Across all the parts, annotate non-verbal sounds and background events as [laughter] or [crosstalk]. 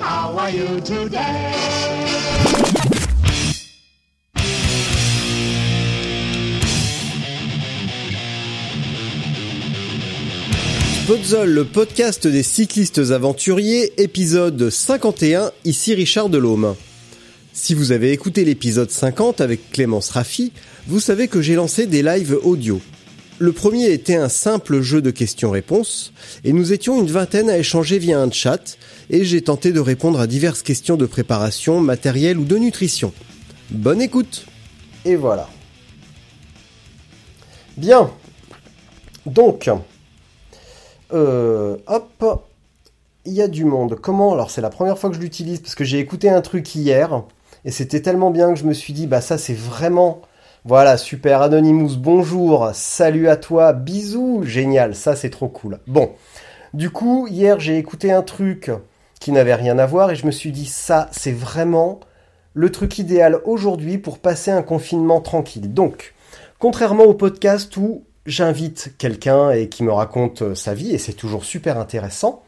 How are you today? Podzol, le podcast des cyclistes aventuriers, épisode 51, ici Richard Delhomme. Si vous avez écouté l'épisode 50 avec Clémence Raffi, vous savez que j'ai lancé des lives audio. Le premier était un simple jeu de questions-réponses, et nous étions une vingtaine à échanger via un chat, et j'ai tenté de répondre à diverses questions de préparation, matériel ou de nutrition. Bonne écoute Et voilà. Bien. Donc, euh, hop, il y a du monde. Comment? Alors c'est la première fois que je l'utilise parce que j'ai écouté un truc hier et c'était tellement bien que je me suis dit bah ça c'est vraiment voilà super Anonymous bonjour salut à toi bisous génial ça c'est trop cool. Bon du coup hier j'ai écouté un truc qui n'avait rien à voir et je me suis dit ça c'est vraiment le truc idéal aujourd'hui pour passer un confinement tranquille. Donc contrairement au podcast où j'invite quelqu'un et qui me raconte euh, sa vie, et c'est toujours super intéressant.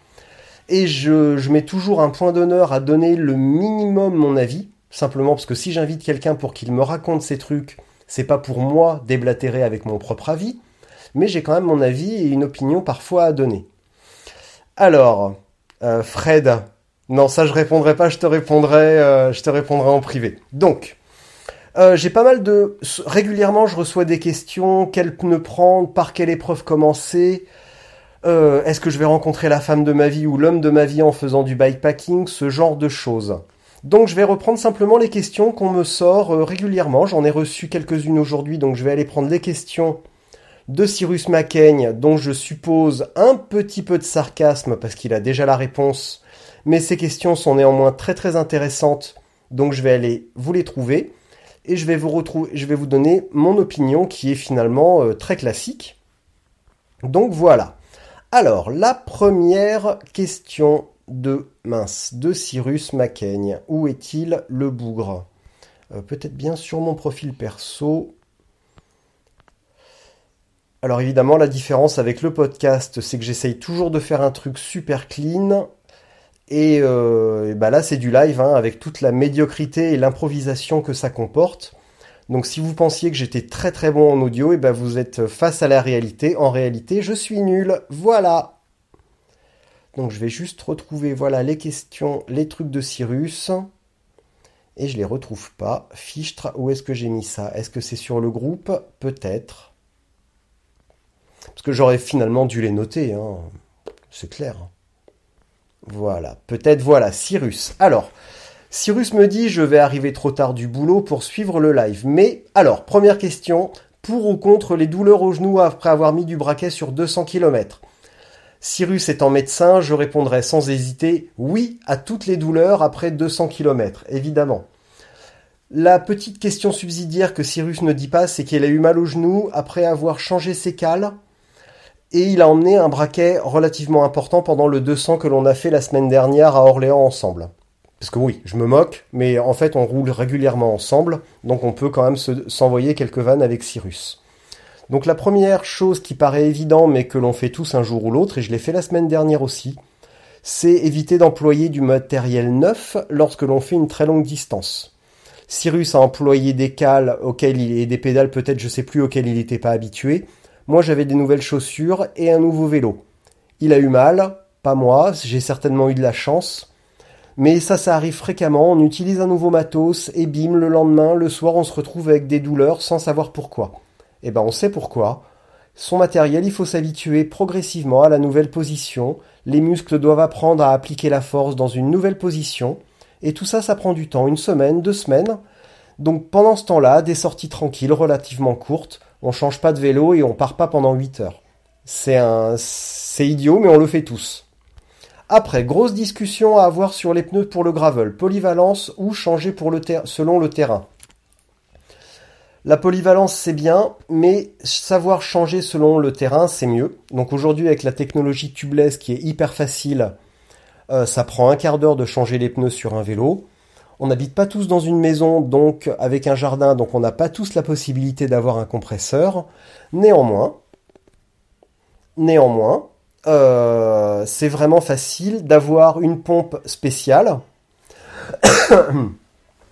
Et je, je mets toujours un point d'honneur à donner le minimum mon avis, simplement parce que si j'invite quelqu'un pour qu'il me raconte ses trucs, c'est pas pour moi déblatérer avec mon propre avis, mais j'ai quand même mon avis et une opinion parfois à donner. Alors, euh, Fred, non ça je répondrai pas, je te répondrai, euh, je te répondrai en privé. Donc, euh, j'ai pas mal de... Régulièrement, je reçois des questions. Quel pneu prendre Par quelle épreuve commencer Est-ce que je vais rencontrer la femme de ma vie ou l'homme de ma vie en faisant du bikepacking Ce genre de choses. Donc je vais reprendre simplement les questions qu'on me sort euh, régulièrement. J'en ai reçu quelques-unes aujourd'hui, donc je vais aller prendre les questions de Cyrus Macaigne, dont je suppose un petit peu de sarcasme parce qu'il a déjà la réponse. Mais ces questions sont néanmoins très très intéressantes, donc je vais aller vous les trouver et je vais vous donner mon opinion qui est finalement euh, très classique. Donc voilà. Alors la première question de mince de Cyrus Macaigne. Où est-il le bougre? Euh, Peut-être bien sur mon profil perso. Alors évidemment la différence avec le podcast c'est que j'essaye toujours de faire un truc super clean et, euh, bah là, c'est du live hein, avec toute la médiocrité et l'improvisation que ça comporte. Donc si vous pensiez que j'étais très très bon en audio, et ben vous êtes face à la réalité. En réalité, je suis nul. Voilà. Donc je vais juste retrouver voilà les questions, les trucs de Cyrus. Et je les retrouve pas. Fichtre, où est-ce que j'ai mis ça? Est-ce que c'est sur le groupe? Peut-être. Parce que j'aurais finalement dû les noter. Hein. C'est clair. Voilà, peut-être voilà, Cyrus. Alors, Cyrus me dit je vais arriver trop tard du boulot pour suivre le live. Mais alors, première question, pour ou contre les douleurs au genou après avoir mis du braquet sur 200 km Cyrus étant médecin, je répondrai sans hésiter oui à toutes les douleurs après 200 km, évidemment. La petite question subsidiaire que Cyrus ne dit pas, c'est qu'il a eu mal au genou après avoir changé ses cales et il a emmené un braquet relativement important pendant le 200 que l'on a fait la semaine dernière à Orléans ensemble. Parce que oui, je me moque, mais en fait on roule régulièrement ensemble, donc on peut quand même s'envoyer quelques vannes avec Cyrus. Donc la première chose qui paraît évidente mais que l'on fait tous un jour ou l'autre, et je l'ai fait la semaine dernière aussi, c'est éviter d'employer du matériel neuf lorsque l'on fait une très longue distance. Cyrus a employé des cales auxquelles il, et des pédales peut-être je sais plus auxquelles il n'était pas habitué, moi, j'avais des nouvelles chaussures et un nouveau vélo. Il a eu mal, pas moi, j'ai certainement eu de la chance. Mais ça, ça arrive fréquemment, on utilise un nouveau matos et bim, le lendemain, le soir, on se retrouve avec des douleurs sans savoir pourquoi. Eh ben, on sait pourquoi. Son matériel, il faut s'habituer progressivement à la nouvelle position. Les muscles doivent apprendre à appliquer la force dans une nouvelle position. Et tout ça, ça prend du temps, une semaine, deux semaines. Donc pendant ce temps-là, des sorties tranquilles, relativement courtes, on change pas de vélo et on part pas pendant 8 heures. C'est un, c'est idiot, mais on le fait tous. Après, grosse discussion à avoir sur les pneus pour le gravel, polyvalence ou changer selon le terrain. La polyvalence c'est bien, mais savoir changer selon le terrain c'est mieux. Donc aujourd'hui avec la technologie tubeless qui est hyper facile, euh, ça prend un quart d'heure de changer les pneus sur un vélo. On n'habite pas tous dans une maison, donc avec un jardin, donc on n'a pas tous la possibilité d'avoir un compresseur. Néanmoins, néanmoins, euh, c'est vraiment facile d'avoir une pompe spéciale, [coughs] [coughs]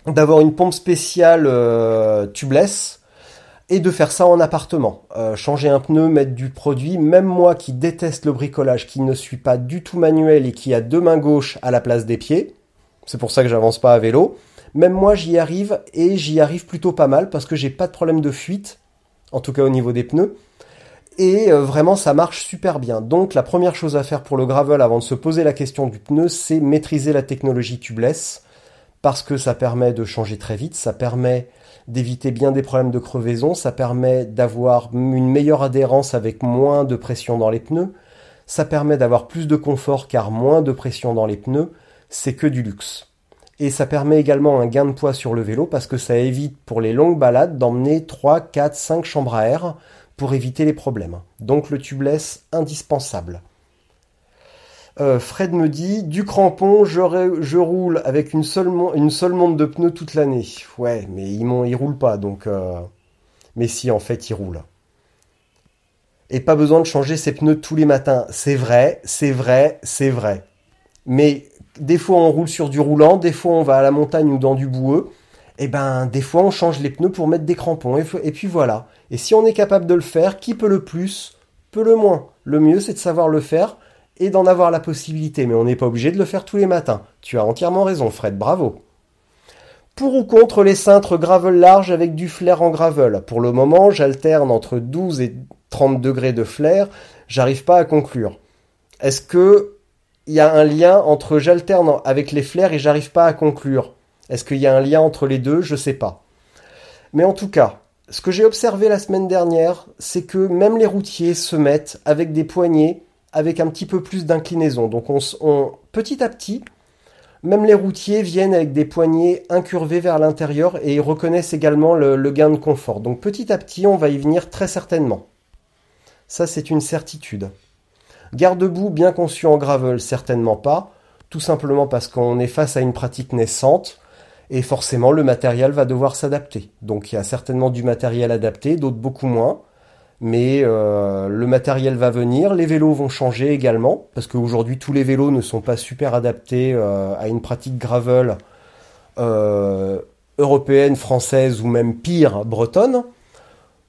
d'avoir une pompe spéciale euh, tubeless et de faire ça en appartement. Euh, changer un pneu, mettre du produit, même moi qui déteste le bricolage, qui ne suis pas du tout manuel et qui a deux mains gauches à la place des pieds, c'est pour ça que j'avance pas à vélo. Même moi j'y arrive et j'y arrive plutôt pas mal parce que j'ai pas de problème de fuite, en tout cas au niveau des pneus. Et euh, vraiment ça marche super bien. Donc la première chose à faire pour le gravel avant de se poser la question du pneu, c'est maîtriser la technologie tubeless parce que ça permet de changer très vite, ça permet d'éviter bien des problèmes de crevaison, ça permet d'avoir une meilleure adhérence avec moins de pression dans les pneus, ça permet d'avoir plus de confort car moins de pression dans les pneus, c'est que du luxe. Et ça permet également un gain de poids sur le vélo parce que ça évite pour les longues balades d'emmener 3, 4, 5 chambres à air pour éviter les problèmes. Donc le tubeless indispensable. Euh, Fred me dit du crampon, je, roule avec une seule, une seule montre de pneus toute l'année. Ouais, mais il, il roule pas, donc. Euh, mais si, en fait, il roule. Et pas besoin de changer ses pneus tous les matins. C'est vrai, c'est vrai, c'est vrai. Mais des fois, on roule sur du roulant, des fois, on va à la montagne ou dans du boueux. Et eh ben, des fois, on change les pneus pour mettre des crampons. et puis voilà. Et si on est capable de le faire, qui peut le plus, peut le moins. Le mieux, c'est de savoir le faire et d'en avoir la possibilité, mais on n'est pas obligé de le faire tous les matins. Tu as entièrement raison, Fred, bravo. Pour ou contre les cintres gravel large avec du flair en gravel? Pour le moment, j'alterne entre 12 et 30 degrés de flair, j'arrive pas à conclure. Est-ce que il y a un lien entre j'alterne avec les flairs et j'arrive pas à conclure? Est-ce qu'il y a un lien entre les deux? Je sais pas. Mais en tout cas, ce que j'ai observé la semaine dernière, c'est que même les routiers se mettent avec des poignées avec un petit peu plus d'inclinaison. Donc on, petit à petit, même les routiers viennent avec des poignées incurvées vers l'intérieur et ils reconnaissent également le, le, gain de confort. Donc petit à petit, on va y venir très certainement. Ça, c'est une certitude. Garde-boue bien conçu en gravel, certainement pas, tout simplement parce qu'on est face à une pratique naissante et forcément le matériel va devoir s'adapter. Donc il y a certainement du matériel adapté, d'autres beaucoup moins mais euh, le matériel va venir, les vélos vont changer également, parce qu'aujourd'hui tous les vélos ne sont pas super adaptés euh, à une pratique gravel euh, européenne, française ou même pire, bretonne.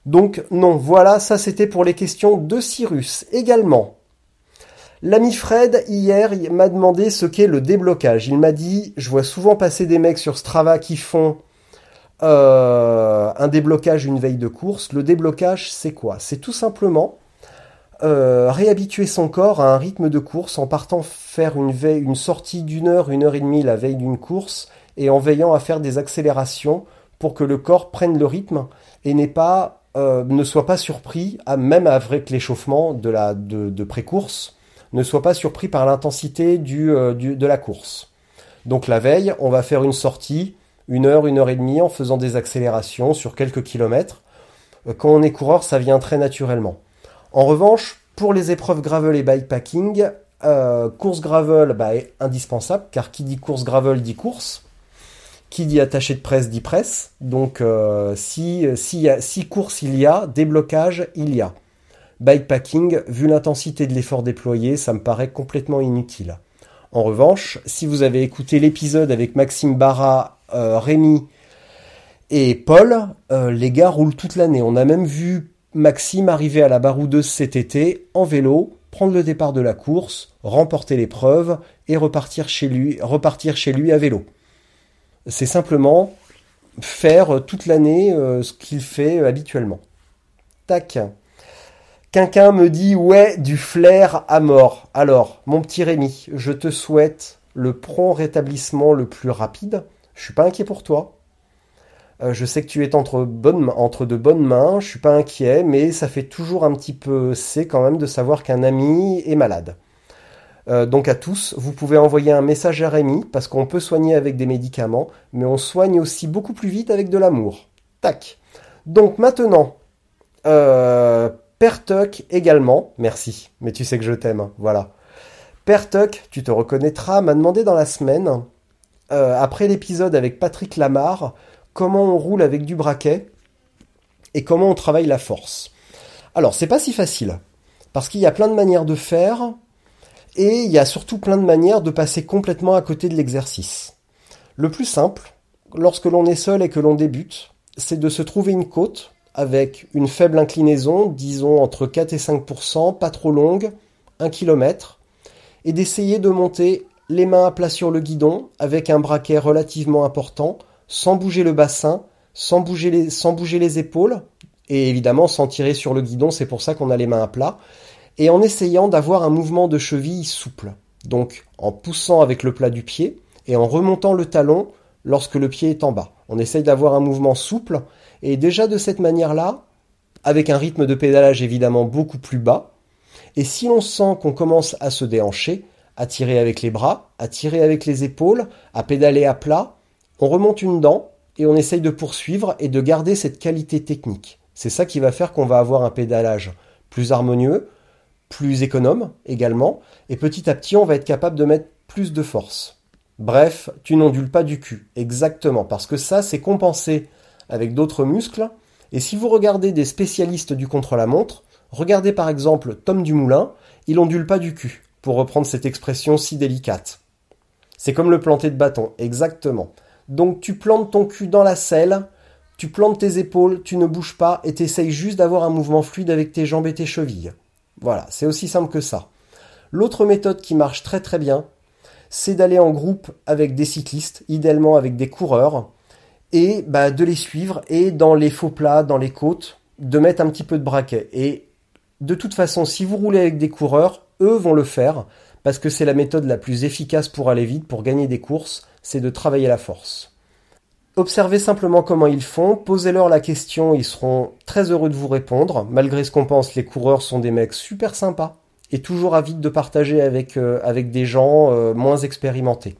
Donc non, voilà, ça c'était pour les questions de Cyrus. Également, l'ami Fred, hier, m'a demandé ce qu'est le déblocage. Il m'a dit, je vois souvent passer des mecs sur Strava qui font euh, un déblocage, une veille de course. Le déblocage, c'est quoi? C'est tout simplement euh, réhabituer son corps à un rythme de course en partant faire une, veille, une sortie d'une heure, une heure et demie la veille d'une course et en veillant à faire des accélérations pour que le corps prenne le rythme et n'est pas, euh, ne soit pas surpris, à, même avec l'échauffement de, la, de, pré-course, ne soit pas surpris par l'intensité du, de la course. Donc la veille, on va faire une sortie une heure, une heure et demie en faisant des accélérations sur quelques kilomètres. Euh, quand on est coureur, ça vient très naturellement. En revanche, pour les épreuves gravel et bikepacking, euh, course gravel bah, est indispensable, car qui dit course gravel dit course. Qui dit attaché de presse dit presse. Donc euh, si, si, course il y a, déblocage il y a. Bikepacking, vu l'intensité de l'effort déployé, ça me paraît complètement inutile. En revanche, si vous avez écouté l'épisode avec Maxime Barra Rémi et Paul, euh, les gars roulent toute l'année. On a même vu Maxime arriver à la baroudeuse cet été en vélo, prendre le départ de la course, remporter l'épreuve et repartir chez lui, repartir chez lui à vélo. C'est simplement faire toute l'année euh, ce qu'il fait habituellement. Tac. Quelqu'un me dit ouais du flair à mort. Alors, mon petit Rémi, je te souhaite le prompt rétablissement le plus rapide. Je suis pas inquiet pour toi. Euh, je sais que tu es entre, de bonnes mains, je suis pas inquiet, mais ça fait toujours un petit peu c'est quand même de savoir qu'un ami est malade. Euh, donc à tous, vous pouvez envoyer un message à Rémi, parce qu'on peut soigner avec des médicaments, mais on soigne aussi beaucoup plus vite avec de l'amour. Tac. Donc maintenant, euh, Pertuck également, merci, mais tu sais que je t'aime, voilà. Pertuck, tu te reconnaîtras, m'a demandé dans la semaine, euh, après l'épisode avec Patrick Lamar, comment on roule avec du braquet et comment on travaille la force. Alors, c'est pas si facile, parce qu'il y a plein de manières de faire, et il y a surtout plein de manières de passer complètement à côté de l'exercice. Le plus simple, lorsque l'on est seul et que l'on débute, c'est de se trouver une côte avec une faible inclinaison, disons entre 4 et 5%, pas trop longue, 1 km, et d'essayer de monter les mains à plat sur le guidon avec un braquet relativement important, sans bouger le bassin, sans bouger les, épaules, et évidemment sans tirer sur le guidon, c'est pour ça qu'on a les mains à plat, et en essayant d'avoir un mouvement de cheville souple. Donc en poussant avec le plat du pied et en remontant le talon lorsque le pied est en bas. On essaye d'avoir un mouvement souple et déjà de cette manière-là, avec un rythme de pédalage évidemment beaucoup plus bas, et si l'on sent qu'on commence à se déhancher, à tirer avec les bras, à tirer avec les épaules, à pédaler à plat, on remonte une dent et on essaye de poursuivre et de garder cette qualité technique. C'est ça qui va faire qu'on va avoir un pédalage plus harmonieux, plus économe également, et petit à petit on va être capable de mettre plus de force. Bref, tu n'ondules pas du cul, exactement, parce que ça c'est compensé avec d'autres muscles, et si vous regardez des spécialistes du contre-la-montre, regardez par exemple Tom Dumoulin, il ondule pas du cul, pour reprendre cette expression si délicate. C'est comme le planter de bâton, exactement. Donc tu plantes ton cul dans la selle, tu plantes tes épaules, tu ne bouges pas et t'essayes juste d'avoir un mouvement fluide avec tes jambes et tes chevilles. Voilà, c'est aussi simple que ça. L'autre méthode qui marche très très bien, c'est d'aller en groupe avec des cyclistes, idéalement avec des coureurs, et bah, de les suivre et dans les faux plats, dans les côtes, de mettre un petit peu de braquet. Et de toute façon, si vous roulez avec des coureurs, eux vont le faire parce que c'est la méthode la plus efficace pour aller vite, pour gagner des courses, c'est de travailler la force. Observez simplement comment ils font, posez-leur la question, ils seront très heureux de vous répondre. Malgré ce qu'on pense, les coureurs sont des mecs super sympas et toujours avides de partager avec, euh, avec des gens euh, moins expérimentés.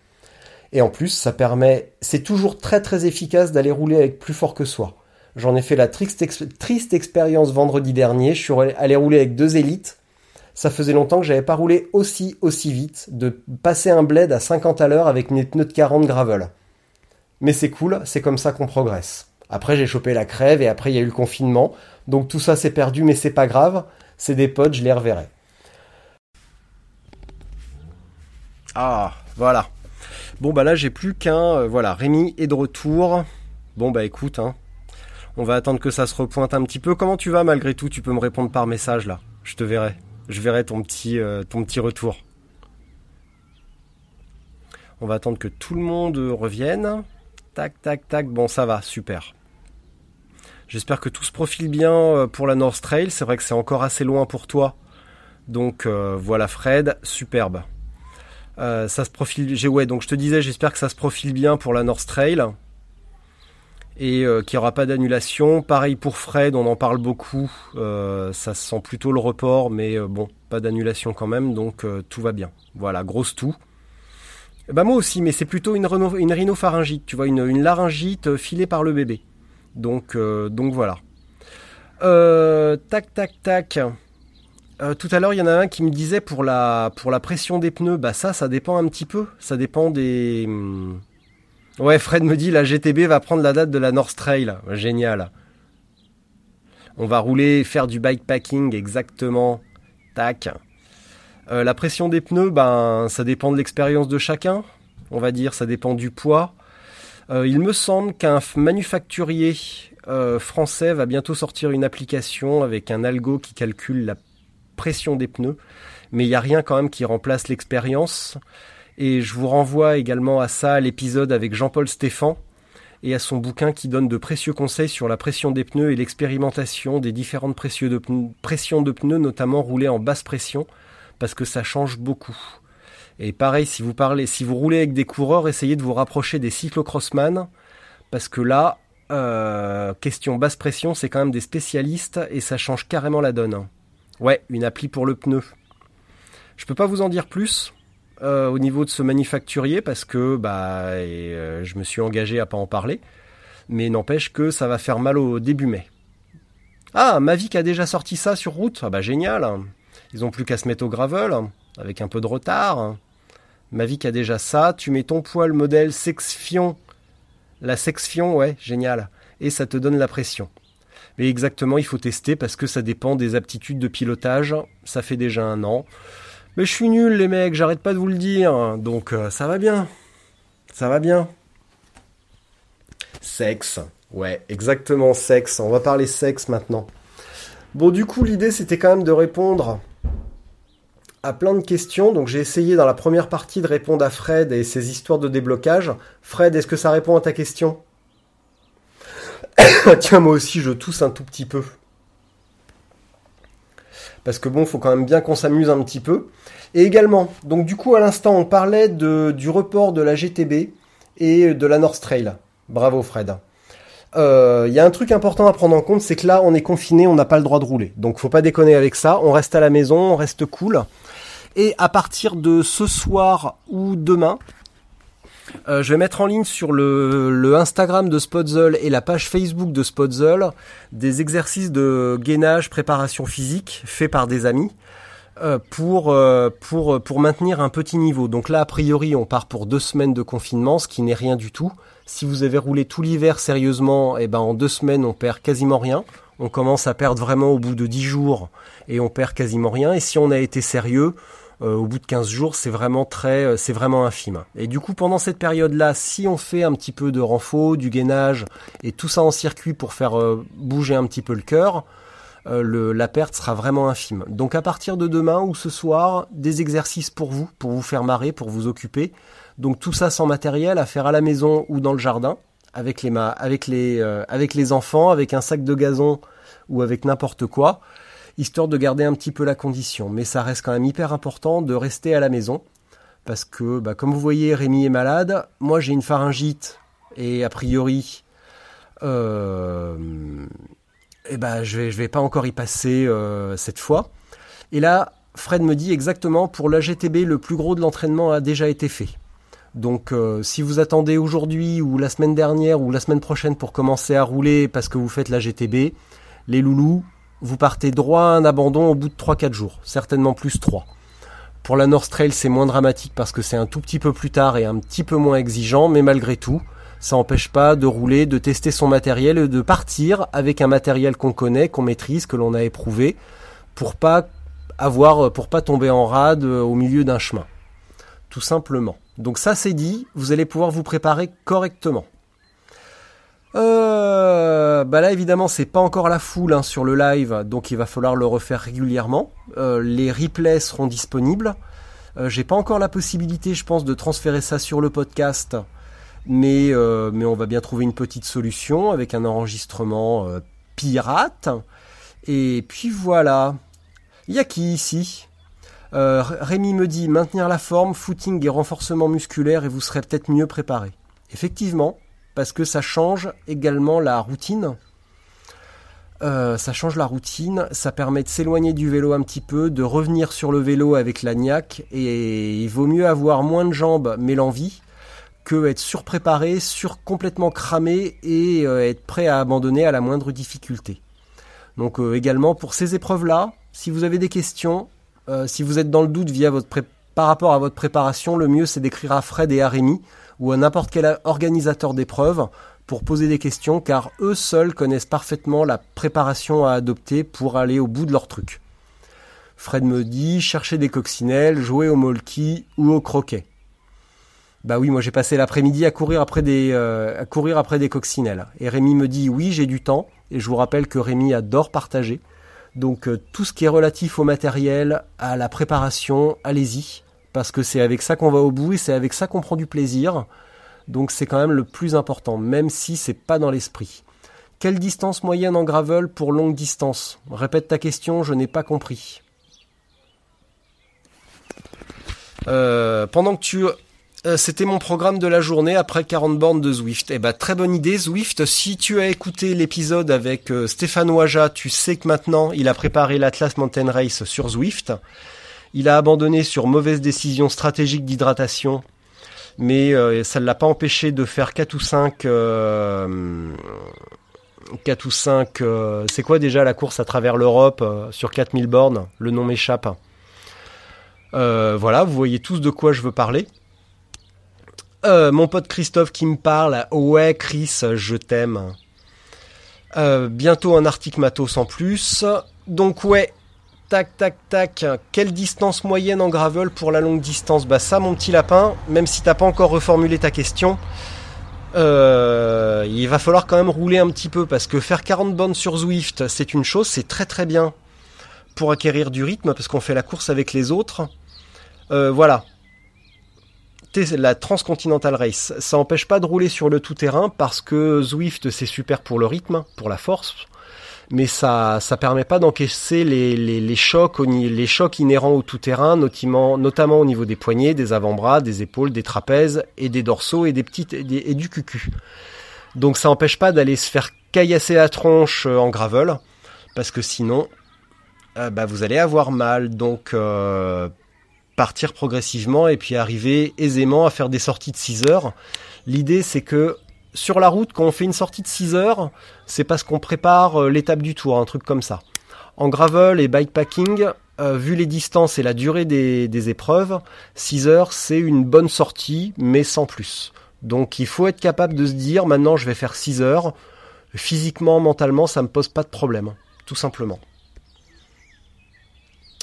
Et en plus, ça permet, c'est toujours très très efficace d'aller rouler avec plus fort que soi. J'en ai fait la triste, triste expérience vendredi dernier, je suis allé rouler avec deux élites. Ça faisait longtemps que j'avais pas roulé aussi aussi vite, de passer un bled à 50 à l'heure avec mes pneus de 40 gravel mais c'est cool, c'est comme ça qu'on progresse. Après, j'ai chopé la crève et après, il y a eu le confinement. Donc tout ça, c'est perdu, mais c'est pas grave. C'est des potes, je les reverrai. Ah, voilà. Bon, bah là, j'ai plus qu'un. Euh, voilà, Rémi est de retour. Bon, bah écoute, hein. On va attendre que ça se repointe un petit peu. Comment tu vas malgré tout? Tu peux me répondre par message là. Je te verrai. Je verrai ton petit, euh, ton petit retour. On va attendre que tout le monde revienne. Tac, tac, tac. Bon, ça va, super. J'espère que tout se profile bien euh, pour la North Trail. C'est vrai que c'est encore assez loin pour toi. Donc euh, voilà Fred, superbe. Ça se profile. J'ai ouais, donc je te disais, j'espère que ça se profile bien pour la North Trail et qu'il n'y aura pas d'annulation. Pareil pour Fred, on en parle beaucoup. ça sent plutôt le report, mais bon, pas d'annulation quand même, donc tout va bien. Voilà, grosse tout. Bah moi aussi, mais c'est plutôt une, une rhinopharyngite, tu vois, une, laryngite euh, filée par le bébé. Donc, euh, donc voilà. Euh, tac, tac, tac. tout à l'heure, il y en a un qui me disait pour la, pour la pression des pneus, bah ça, ça dépend un petit peu. Ça dépend des... Ouais, Fred me dit, la GTB va prendre la date de la North Trail. Génial. On va rouler, faire du bikepacking, exactement. Tac. Euh, la pression des pneus, ben, ça dépend de l'expérience de chacun, on va dire, ça dépend du poids. Euh, il me semble qu'un manufacturier euh, français va bientôt sortir une application avec un algo qui calcule la pression des pneus, mais il n'y a rien quand même qui remplace l'expérience. Et je vous renvoie également à ça, à l'épisode avec Jean-Paul Stéphan, et à son bouquin qui donne de précieux conseils sur la pression des pneus et l'expérimentation des différentes pressions de pneus, notamment roulées en basse pression parce que ça change beaucoup. Et pareil, si vous parlez, si vous roulez avec des coureurs, essayez de vous rapprocher des cyclocrossman, parce que là, Euh, question basse pression, c'est quand même des spécialistes et ça change carrément la donne. Ouais, une appli pour le pneu. Je peux pas vous en dire plus? Euh, au niveau de ce manufacturier parce que bah euh, je me suis engagé à pas en parler, mais n'empêche que ça va faire mal au début mai. Ah, Mavic a déjà sorti ça sur route. Ah bah génial. Ils ont plus qu'à se mettre au gravel avec un peu de retard. Mavic a déjà ça. Tu mets ton poids, le modèle Sexfion. La Sexfion, ouais, génial. Et ça te donne la pression. Mais exactement, il faut tester parce que ça dépend des aptitudes de pilotage. Ça fait déjà un an. Mais je suis nul, les mecs, j'arrête pas de vous le dire. Donc euh, ça va bien. Ça va bien. Sexe. Ouais, exactement, sexe. On va parler sexe maintenant. Bon, du coup, l'idée, c'était quand même de répondre à plein de questions. Donc, j'ai essayé dans la première partie de répondre à Fred et ses histoires de déblocage. Fred, est-ce que ça répond à ta question? [coughs] Tiens, moi aussi, je tousse un tout petit peu. Parce que bon, faut quand même bien qu'on s'amuse un petit peu. Et également, donc du coup, à l'instant, on parlait du report de la GTB et de la North Trail. Bravo, Fred. Il euh, y a un truc important à prendre en compte, c'est que là, on est confiné, on n'a pas le droit de rouler. Donc, faut pas déconner avec ça. On reste à la maison, on reste cool. Et à partir de ce soir ou demain, euh, je vais mettre en ligne sur le, Instagram de Spotzel et la page Facebook de Spotzel des exercices de gainage, préparation physique faits par des amis euh, pour, pour, pour maintenir un petit niveau. Donc là, a priori, on part pour deux semaines de confinement, ce qui n'est rien du tout. Si vous avez roulé tout l'hiver sérieusement, et eh ben en deux semaines on perd quasiment rien. On commence à perdre vraiment au bout de dix jours et on perd quasiment rien. Et si on a été sérieux, euh, au bout de 15 jours, c'est vraiment très, euh, c'est vraiment infime. Et du coup, pendant cette période-là, si on fait un petit peu de renfort, du gainage et tout ça en circuit pour faire euh, bouger un petit peu le cœur, la perte sera vraiment infime. Donc à partir de demain ou ce soir, des exercices pour vous, pour vous faire marrer, pour vous occuper. Donc tout ça sans matériel à faire à la maison ou dans le jardin avec les avec les euh, avec les enfants, avec un sac de gazon ou avec n'importe quoi, histoire de garder un petit peu la condition. Mais ça reste quand même hyper important de rester à la maison parce que bah, comme vous voyez Rémi est malade, moi j'ai une pharyngite et a priori euh, et bah, je vais je vais pas encore y passer euh, cette fois. Et là Fred me dit exactement pour la GTB le plus gros de l'entraînement a déjà été fait. Donc euh, si vous attendez aujourd'hui ou la semaine dernière ou la semaine prochaine pour commencer à rouler parce que vous faites la GTB, les loulous, vous partez droit à un abandon au bout de 3-4 jours, certainement plus 3. Pour la North Trail, c'est moins dramatique parce que c'est un tout petit peu plus tard et un petit peu moins exigeant, mais malgré tout, ça n'empêche pas de rouler, de tester son matériel et de partir avec un matériel qu'on connaît, qu'on maîtrise, que l'on a éprouvé, pour pas avoir, pour pas tomber en rade au milieu d'un chemin. Tout simplement. Donc ça c'est dit, vous allez pouvoir vous préparer correctement. Euh, bah là évidemment c'est pas encore la foule hein, sur le live, donc il va falloir le refaire régulièrement. Euh, les replays seront disponibles. Euh, J'ai pas encore la possibilité, je pense, de transférer ça sur le podcast, mais euh, mais on va bien trouver une petite solution avec un enregistrement pirate. Et puis voilà. Il y a qui ici? Rémi me dit maintenir la forme, footing et renforcement musculaire et vous serez peut-être mieux préparé. Effectivement, parce que ça change également la routine. Euh, ça change la routine, ça permet de s'éloigner du vélo un petit peu, de revenir sur le vélo avec la niaque, et il vaut mieux avoir moins de jambes mais l'envie que être surpréparé, sur complètement cramé et euh, être prêt à abandonner à la moindre difficulté. Donc également pour ces épreuves-là, si vous avez des questions, euh, si vous êtes dans le doute via votre par rapport à votre préparation, le mieux c'est d'écrire à Fred et à Rémi ou à n'importe quel organisateur d'épreuves pour poser des questions car eux seuls connaissent parfaitement la préparation à adopter pour aller au bout de leur truc. Fred me dit chercher des coccinelles, jouer au molki ou au croquet. Bah oui, moi j'ai passé l'après-midi à courir après des euh, coccinelles. Et Rémi me dit oui, j'ai du temps et je vous rappelle que Rémi adore partager. Donc euh, tout ce qui est relatif au matériel, à la préparation, allez-y, parce que c'est avec ça qu'on va au bout et c'est avec ça qu'on prend du plaisir. Donc c'est quand même le plus important, même si c'est pas dans l'esprit. Quelle distance moyenne en gravel pour longue distance? Répète ta question, je n'ai pas compris. Euh, pendant que tu euh, c'était mon programme de la journée après 40 bornes de Zwift. Eh ben, très bonne idée, Zwift. Si tu as écouté l'épisode avec euh, Stéphane Ouaja, tu sais que maintenant, il a préparé l'Atlas Mountain Race sur Zwift. Il a abandonné sur mauvaise décision stratégique d'hydratation, mais euh, ça ne l'a pas empêché de faire 4 ou 5... 4 ou 5... c'est quoi déjà la course à travers l'Europe sur 4000 bornes? Le nom m'échappe. voilà, vous voyez tous de quoi je veux parler. Euh, mon pote Christophe qui me parle. Ouais, Chris, je t'aime. Euh, bientôt un article matos en plus. Donc ouais, tac, tac, tac. Quelle distance moyenne en gravel pour la longue distance? Bah ça, mon petit lapin, même si t'as pas encore reformulé ta question, euh, il va falloir quand même rouler un petit peu parce que faire 40 bornes sur Zwift, c'est une chose, c'est très très bien pour acquérir du rythme parce qu'on fait la course avec les autres. voilà, la Transcontinental Race. Ça n'empêche pas de rouler sur le tout-terrain parce que Zwift c'est super pour le rythme, pour la force, mais ça ça permet pas d'encaisser les, les, les, chocs les chocs inhérents au tout-terrain, notamment notamment au niveau des poignets, des avant-bras, des épaules, des trapèzes et des dorsaux et des petites et, du cucu. Donc ça n'empêche pas d'aller se faire caillasser la tronche euh, en gravel parce que sinon euh, bah, vous allez avoir mal. Donc euh, partir progressivement et puis arriver aisément à faire des sorties de 6 heures. L'idée c'est que sur la route, quand on fait une sortie de 6 heures, c'est parce qu'on prépare euh, l'étape du tour, un truc comme ça. En gravel et bikepacking, euh, vu les distances et la durée des, épreuves, 6 heures c'est une bonne sortie, mais sans plus. Donc il faut être capable de se dire maintenant je vais faire 6 heures. Physiquement, mentalement, ça me pose pas de problème, tout simplement.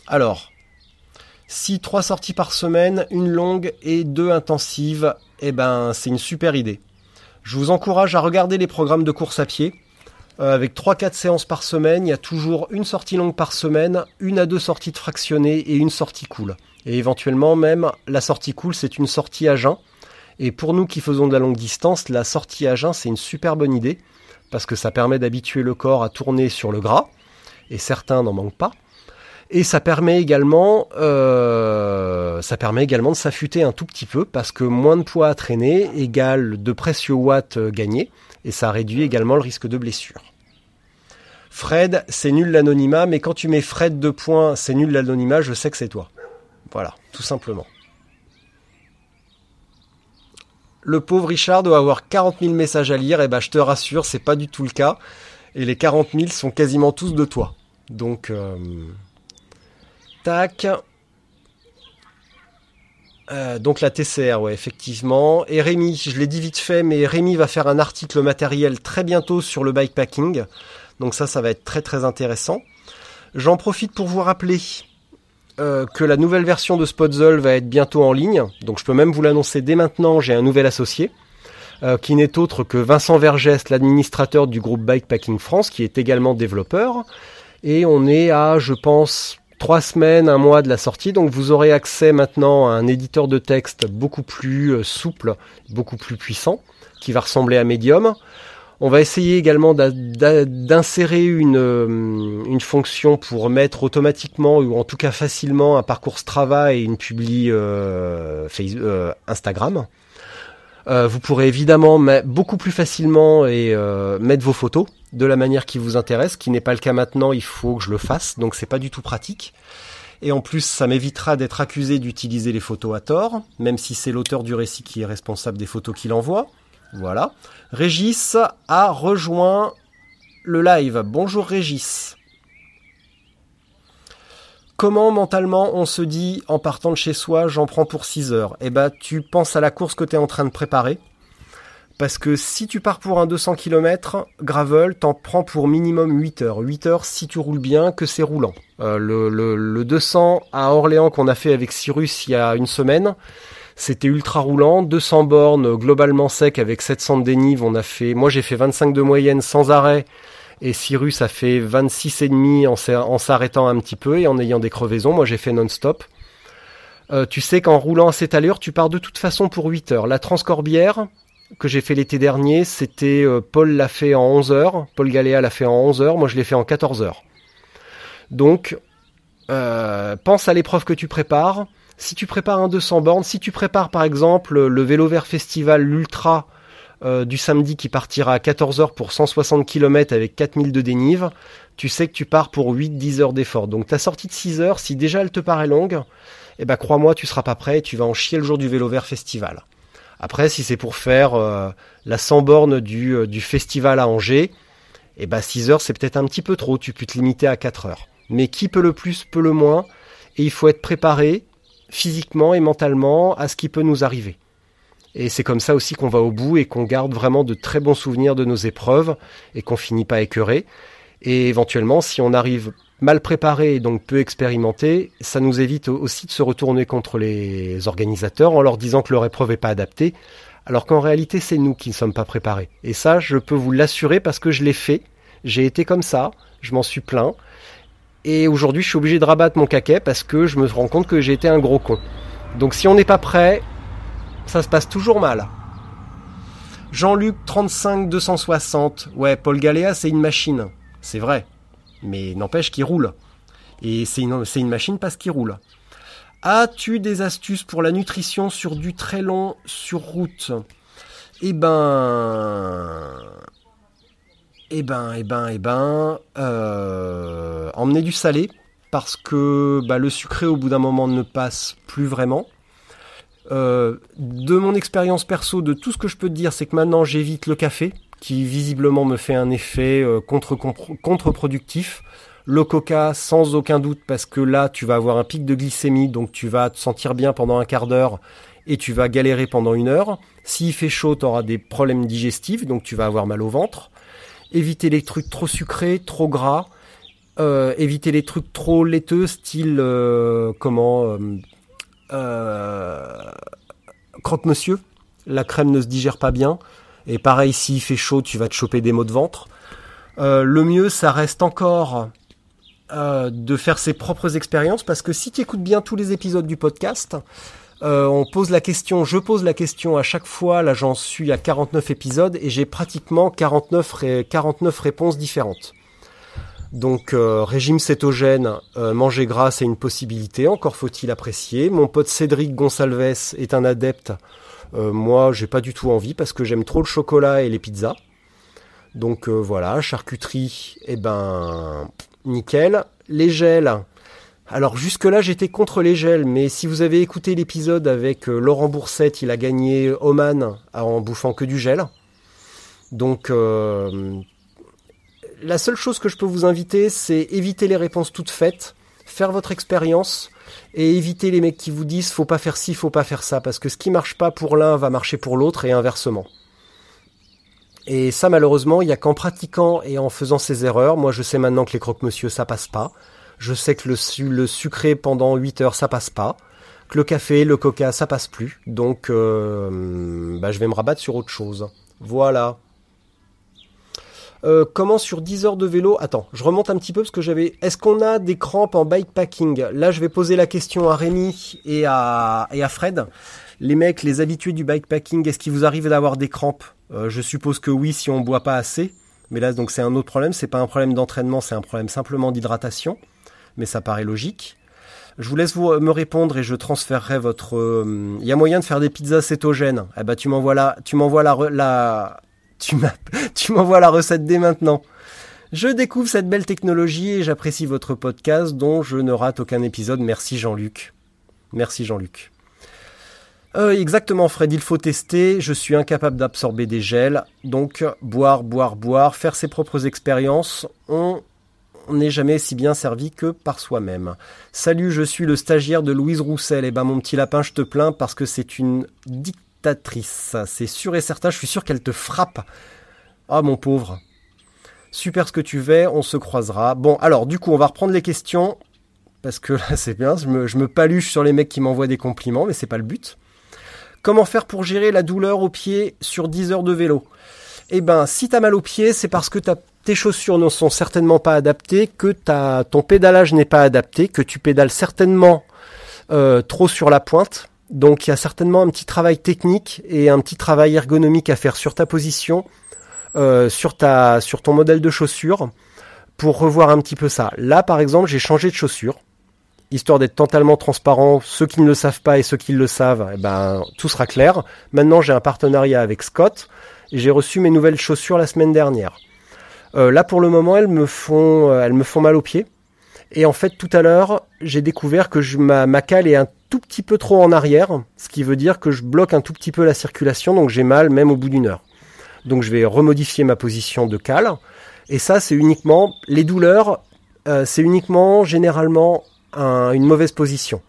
Alors, si trois sorties par semaine, une longue et deux intensives, eh ben c'est une super idée. Je vous encourage à regarder les programmes de course à pied. Euh, avec 3-4 séances par semaine, il y a toujours une sortie longue par semaine, une à deux sorties de fractionnées et une sortie cool. Et éventuellement même, la sortie cool, c'est une sortie à jeun. Et pour nous qui faisons de la longue distance, la sortie à jeun, c'est une super bonne idée, parce que ça permet d'habituer le corps à tourner sur le gras, et certains n'en manquent pas. Et ça permet également, euh, ça permet également de s'affûter un tout petit peu parce que moins de poids à traîner égale de précieux watts euh, gagnés et ça réduit également le risque de blessure. Fred, c'est nul l'anonymat, mais quand tu mets Fred de points, c'est nul l'anonymat, je sais que c'est toi. Voilà, tout simplement. Le pauvre Richard doit avoir 40 000 messages à lire, et ben je te rassure, c'est pas du tout le cas. Et les 40 000 sont quasiment tous de toi. Donc, euh, Euh, donc la TCR, ouais, effectivement. Et Rémi, je l'ai dit vite fait, mais Rémi va faire un article matériel très bientôt sur le bikepacking. Donc ça, ça va être très très intéressant. J'en profite pour vous rappeler euh, que la nouvelle version de Spotzel va être bientôt en ligne. Donc je peux même vous l'annoncer dès maintenant, j'ai un nouvel associé. Euh, qui n'est autre que Vincent Vergès, l'administrateur du groupe Bikepacking France, qui est également développeur. Et on est à, je pense, trois semaines, un mois de la sortie. Donc vous aurez accès maintenant à un éditeur de texte beaucoup plus euh, souple, beaucoup plus puissant, qui va ressembler à Medium. On va essayer également d'insérer une, euh, une, fonction pour mettre automatiquement ou en tout cas facilement un parcours Strava et une publi euh, Instagram. Vous pourrez évidemment beaucoup plus facilement et mettre vos photos de la manière qui vous intéresse, qui n'est pas le cas maintenant, il faut que je le fasse, donc c'est pas du tout pratique. Et en plus, ça m'évitera d'être accusé d'utiliser les photos à tort, même si c'est l'auteur du récit qui est responsable des photos qu'il envoie. Voilà. Régis a rejoint le live. Bonjour Régis. Comment mentalement on se dit en partant de chez soi, j'en prends pour 6 heures? Eh ben, tu penses à la course que tu es en train de préparer parce que si tu pars pour un 200 km, gravel, t'en prends pour minimum 8 heures. 8 heures si tu roules bien, que c'est roulant. Euh, le, le, 200 à Orléans qu'on a fait avec Cyrus il y a une semaine, c'était ultra roulant. 200 bornes globalement sec avec 700 de dénive. On a fait, moi j'ai fait 25 de moyenne sans arrêt. Et Cyrus a fait 26 et demi en s'arrêtant un petit peu et en ayant des crevaisons. Moi j'ai fait non-stop. Euh, tu sais qu'en roulant à cette allure, tu pars de toute façon pour 8 heures. La Transcorbière, que j'ai fait l'été dernier, c'était euh, Paul l'a fait en 11 heures, Paul Galéa l'a fait en 11 heures, moi je l'ai fait en 14 heures. Donc, euh, pense à l'épreuve que tu prépares. Si tu prépares un 200 bornes, si tu prépares par exemple le vélo vert festival, l'ultra euh, du samedi qui partira à 14h pour 160 km avec 4000 de dénive, tu sais que tu pars pour 8-10 heures d'effort. Donc ta sortie de 6 heures, si déjà elle te paraît longue, eh ben crois-moi, tu seras pas prêt et tu vas en chier le jour du vélo vert festival. Après, si c'est pour faire euh, la 100 bornes du, euh, du festival à Angers, eh ben 6 heures c'est peut-être un petit peu trop, tu peux te limiter à 4 heures. Mais qui peut le plus, peut le moins, et il faut être préparé, physiquement et mentalement à ce qui peut nous arriver. Et c'est comme ça aussi qu'on va au bout et qu'on garde vraiment de très bons souvenirs de nos épreuves et qu'on finit pas écœuré. Et éventuellement, si on arrive mal préparé et donc peu expérimenté, ça nous évite aussi de se retourner contre les organisateurs en leur disant que leur épreuve n'est pas adaptée, alors qu'en réalité c'est nous qui ne sommes pas préparés. Et ça, je peux vous l'assurer parce que je l'ai fait, j'ai été comme ça, je m'en suis plaint, et aujourd'hui, je suis obligé de rabattre mon caquet parce que je me rends compte que j'ai été un gros con. Donc si on n'est pas prêt, ça se passe toujours mal. Jean-Luc 35 260. Ouais, Paul Galéa, c'est une machine. C'est vrai. Mais n'empêche qu'il roule. Et c'est une, une machine parce qu'il roule. As-tu des astuces pour la nutrition sur du très long sur route? Eh ben, eh ben, eh ben, eh ben, euh, emmener du salé parce que bah, le sucré au bout d'un moment ne passe plus vraiment. Euh, de mon expérience perso, de tout ce que je peux te dire, c'est que maintenant j'évite le café, qui visiblement me fait un effet euh, contre contre-productif. Le coca, sans aucun doute, parce que là, tu vas avoir un pic de glycémie, donc tu vas te sentir bien pendant un quart d'heure et tu vas galérer pendant une heure. S'il fait chaud, tu auras des problèmes digestifs, donc tu vas avoir mal au ventre éviter les trucs trop sucrés, trop gras, euh, éviter les trucs trop laiteux, style euh, comment euh, euh, croque-monsieur. La crème ne se digère pas bien. Et pareil, s'il fait chaud, tu vas te choper des maux de ventre. le mieux, ça reste encore de faire ses propres expériences parce que si tu écoutes bien tous les épisodes du podcast, euh, on pose la question, je pose la question à chaque fois, là j'en suis à 49 épisodes et j'ai pratiquement 49, 49 réponses différentes. Donc euh, régime cétogène, euh, manger gras c'est une possibilité, encore faut-il apprécier. Mon pote Cédric Gonsalves est un adepte. moi j'ai pas du tout envie parce que j'aime trop le chocolat et les pizzas. Donc voilà, charcuterie, eh ben nickel. Les gels, alors jusque-là, j'étais contre les gels, mais si vous avez écouté l'épisode avec euh, Laurent Boursette, il a gagné Oman en bouffant que du gel. Donc euh, la seule chose que je peux vous inviter, c'est éviter les réponses toutes faites, faire votre expérience et éviter les mecs qui vous disent faut pas faire ci, faut pas faire ça, parce que ce qui marche pas pour l'un va marcher pour l'autre et inversement. Et ça, malheureusement, il y a qu'en pratiquant et en faisant ces erreurs, moi je sais maintenant que les croque-monsieur ça passe pas. Je sais que le, sucré pendant 8 heures, ça passe pas. Que le café, le coca, ça passe plus. Donc, euh, bah, je vais me rabattre sur autre chose. Voilà. Euh, comment sur 10 heures de vélo Attends, je remonte un petit peu parce que j'avais. Est-ce qu'on a des crampes en bikepacking? Là, je vais poser la question à Rémi et à, et à Fred. Les mecs, les habitués du bikepacking, est-ce qu'il vous arrive d'avoir des crampes? Euh, Je suppose que oui, si on boit pas assez. Mais là, donc c'est un autre problème. C'est pas un problème d'entraînement, c'est un problème simplement d'hydratation mais ça paraît logique. Je vous laisse vous me répondre et je transférerai votre. Il euh, y a moyen de faire des pizzas cétogènes. Eh ben tu m'envoies la, tu m'envoies la, la, [laughs] tu m'envoies la recette dès maintenant. Je découvre cette belle technologie et j'apprécie votre podcast dont je ne rate aucun épisode. Merci Jean-Luc. Merci Jean-Luc. Euh, exactement Fred, il faut tester. Je suis incapable d'absorber des gels. Donc boire, boire, boire, faire ses propres expériences. On n'est jamais si bien servi que par soi-même. Salut, je suis le stagiaire de Louise Roussel. Eh ben mon petit lapin, je te plains parce que c'est une C'est sûr et certain, je suis sûr qu'elle te frappe. Ah mon pauvre. Super ce que tu fais, on se croisera. Bon, alors du coup, on va reprendre les questions. Parce que là, [laughs] c'est bien, je me, paluche sur les mecs qui m'envoient des compliments, mais c'est pas le but. Comment faire pour gérer la douleur au pied sur 10 heures de vélo? Eh ben, si t'as mal au pied, c'est parce que tes chaussures ne sont certainement pas adaptées, que ton pédalage n'est pas adapté, que tu pédales certainement euh, trop sur la pointe. Donc il y a certainement un petit travail technique et un petit travail ergonomique à faire sur ta position, euh, sur, ta, sur ton modèle de chaussures, pour revoir un petit peu ça. Là par exemple j'ai changé de chaussures histoire d'être totalement transparent, ceux qui ne le savent pas et ceux qui le savent, eh ben, tout sera clair. Maintenant, j'ai un partenariat avec Scott et j'ai reçu mes nouvelles chaussures la semaine dernière. Euh, là, pour le moment, elles me font, euh, elles me font mal aux pieds. Et en fait, tout à l'heure, j'ai découvert que ma, ma cale est un tout petit peu trop en arrière, ce qui veut dire que je bloque un tout petit peu la circulation, donc j'ai mal même au bout d'une heure. Donc je vais remodifier ma position de cale. Et ça, c'est uniquement les douleurs, euh, c'est uniquement généralement une mauvaise position.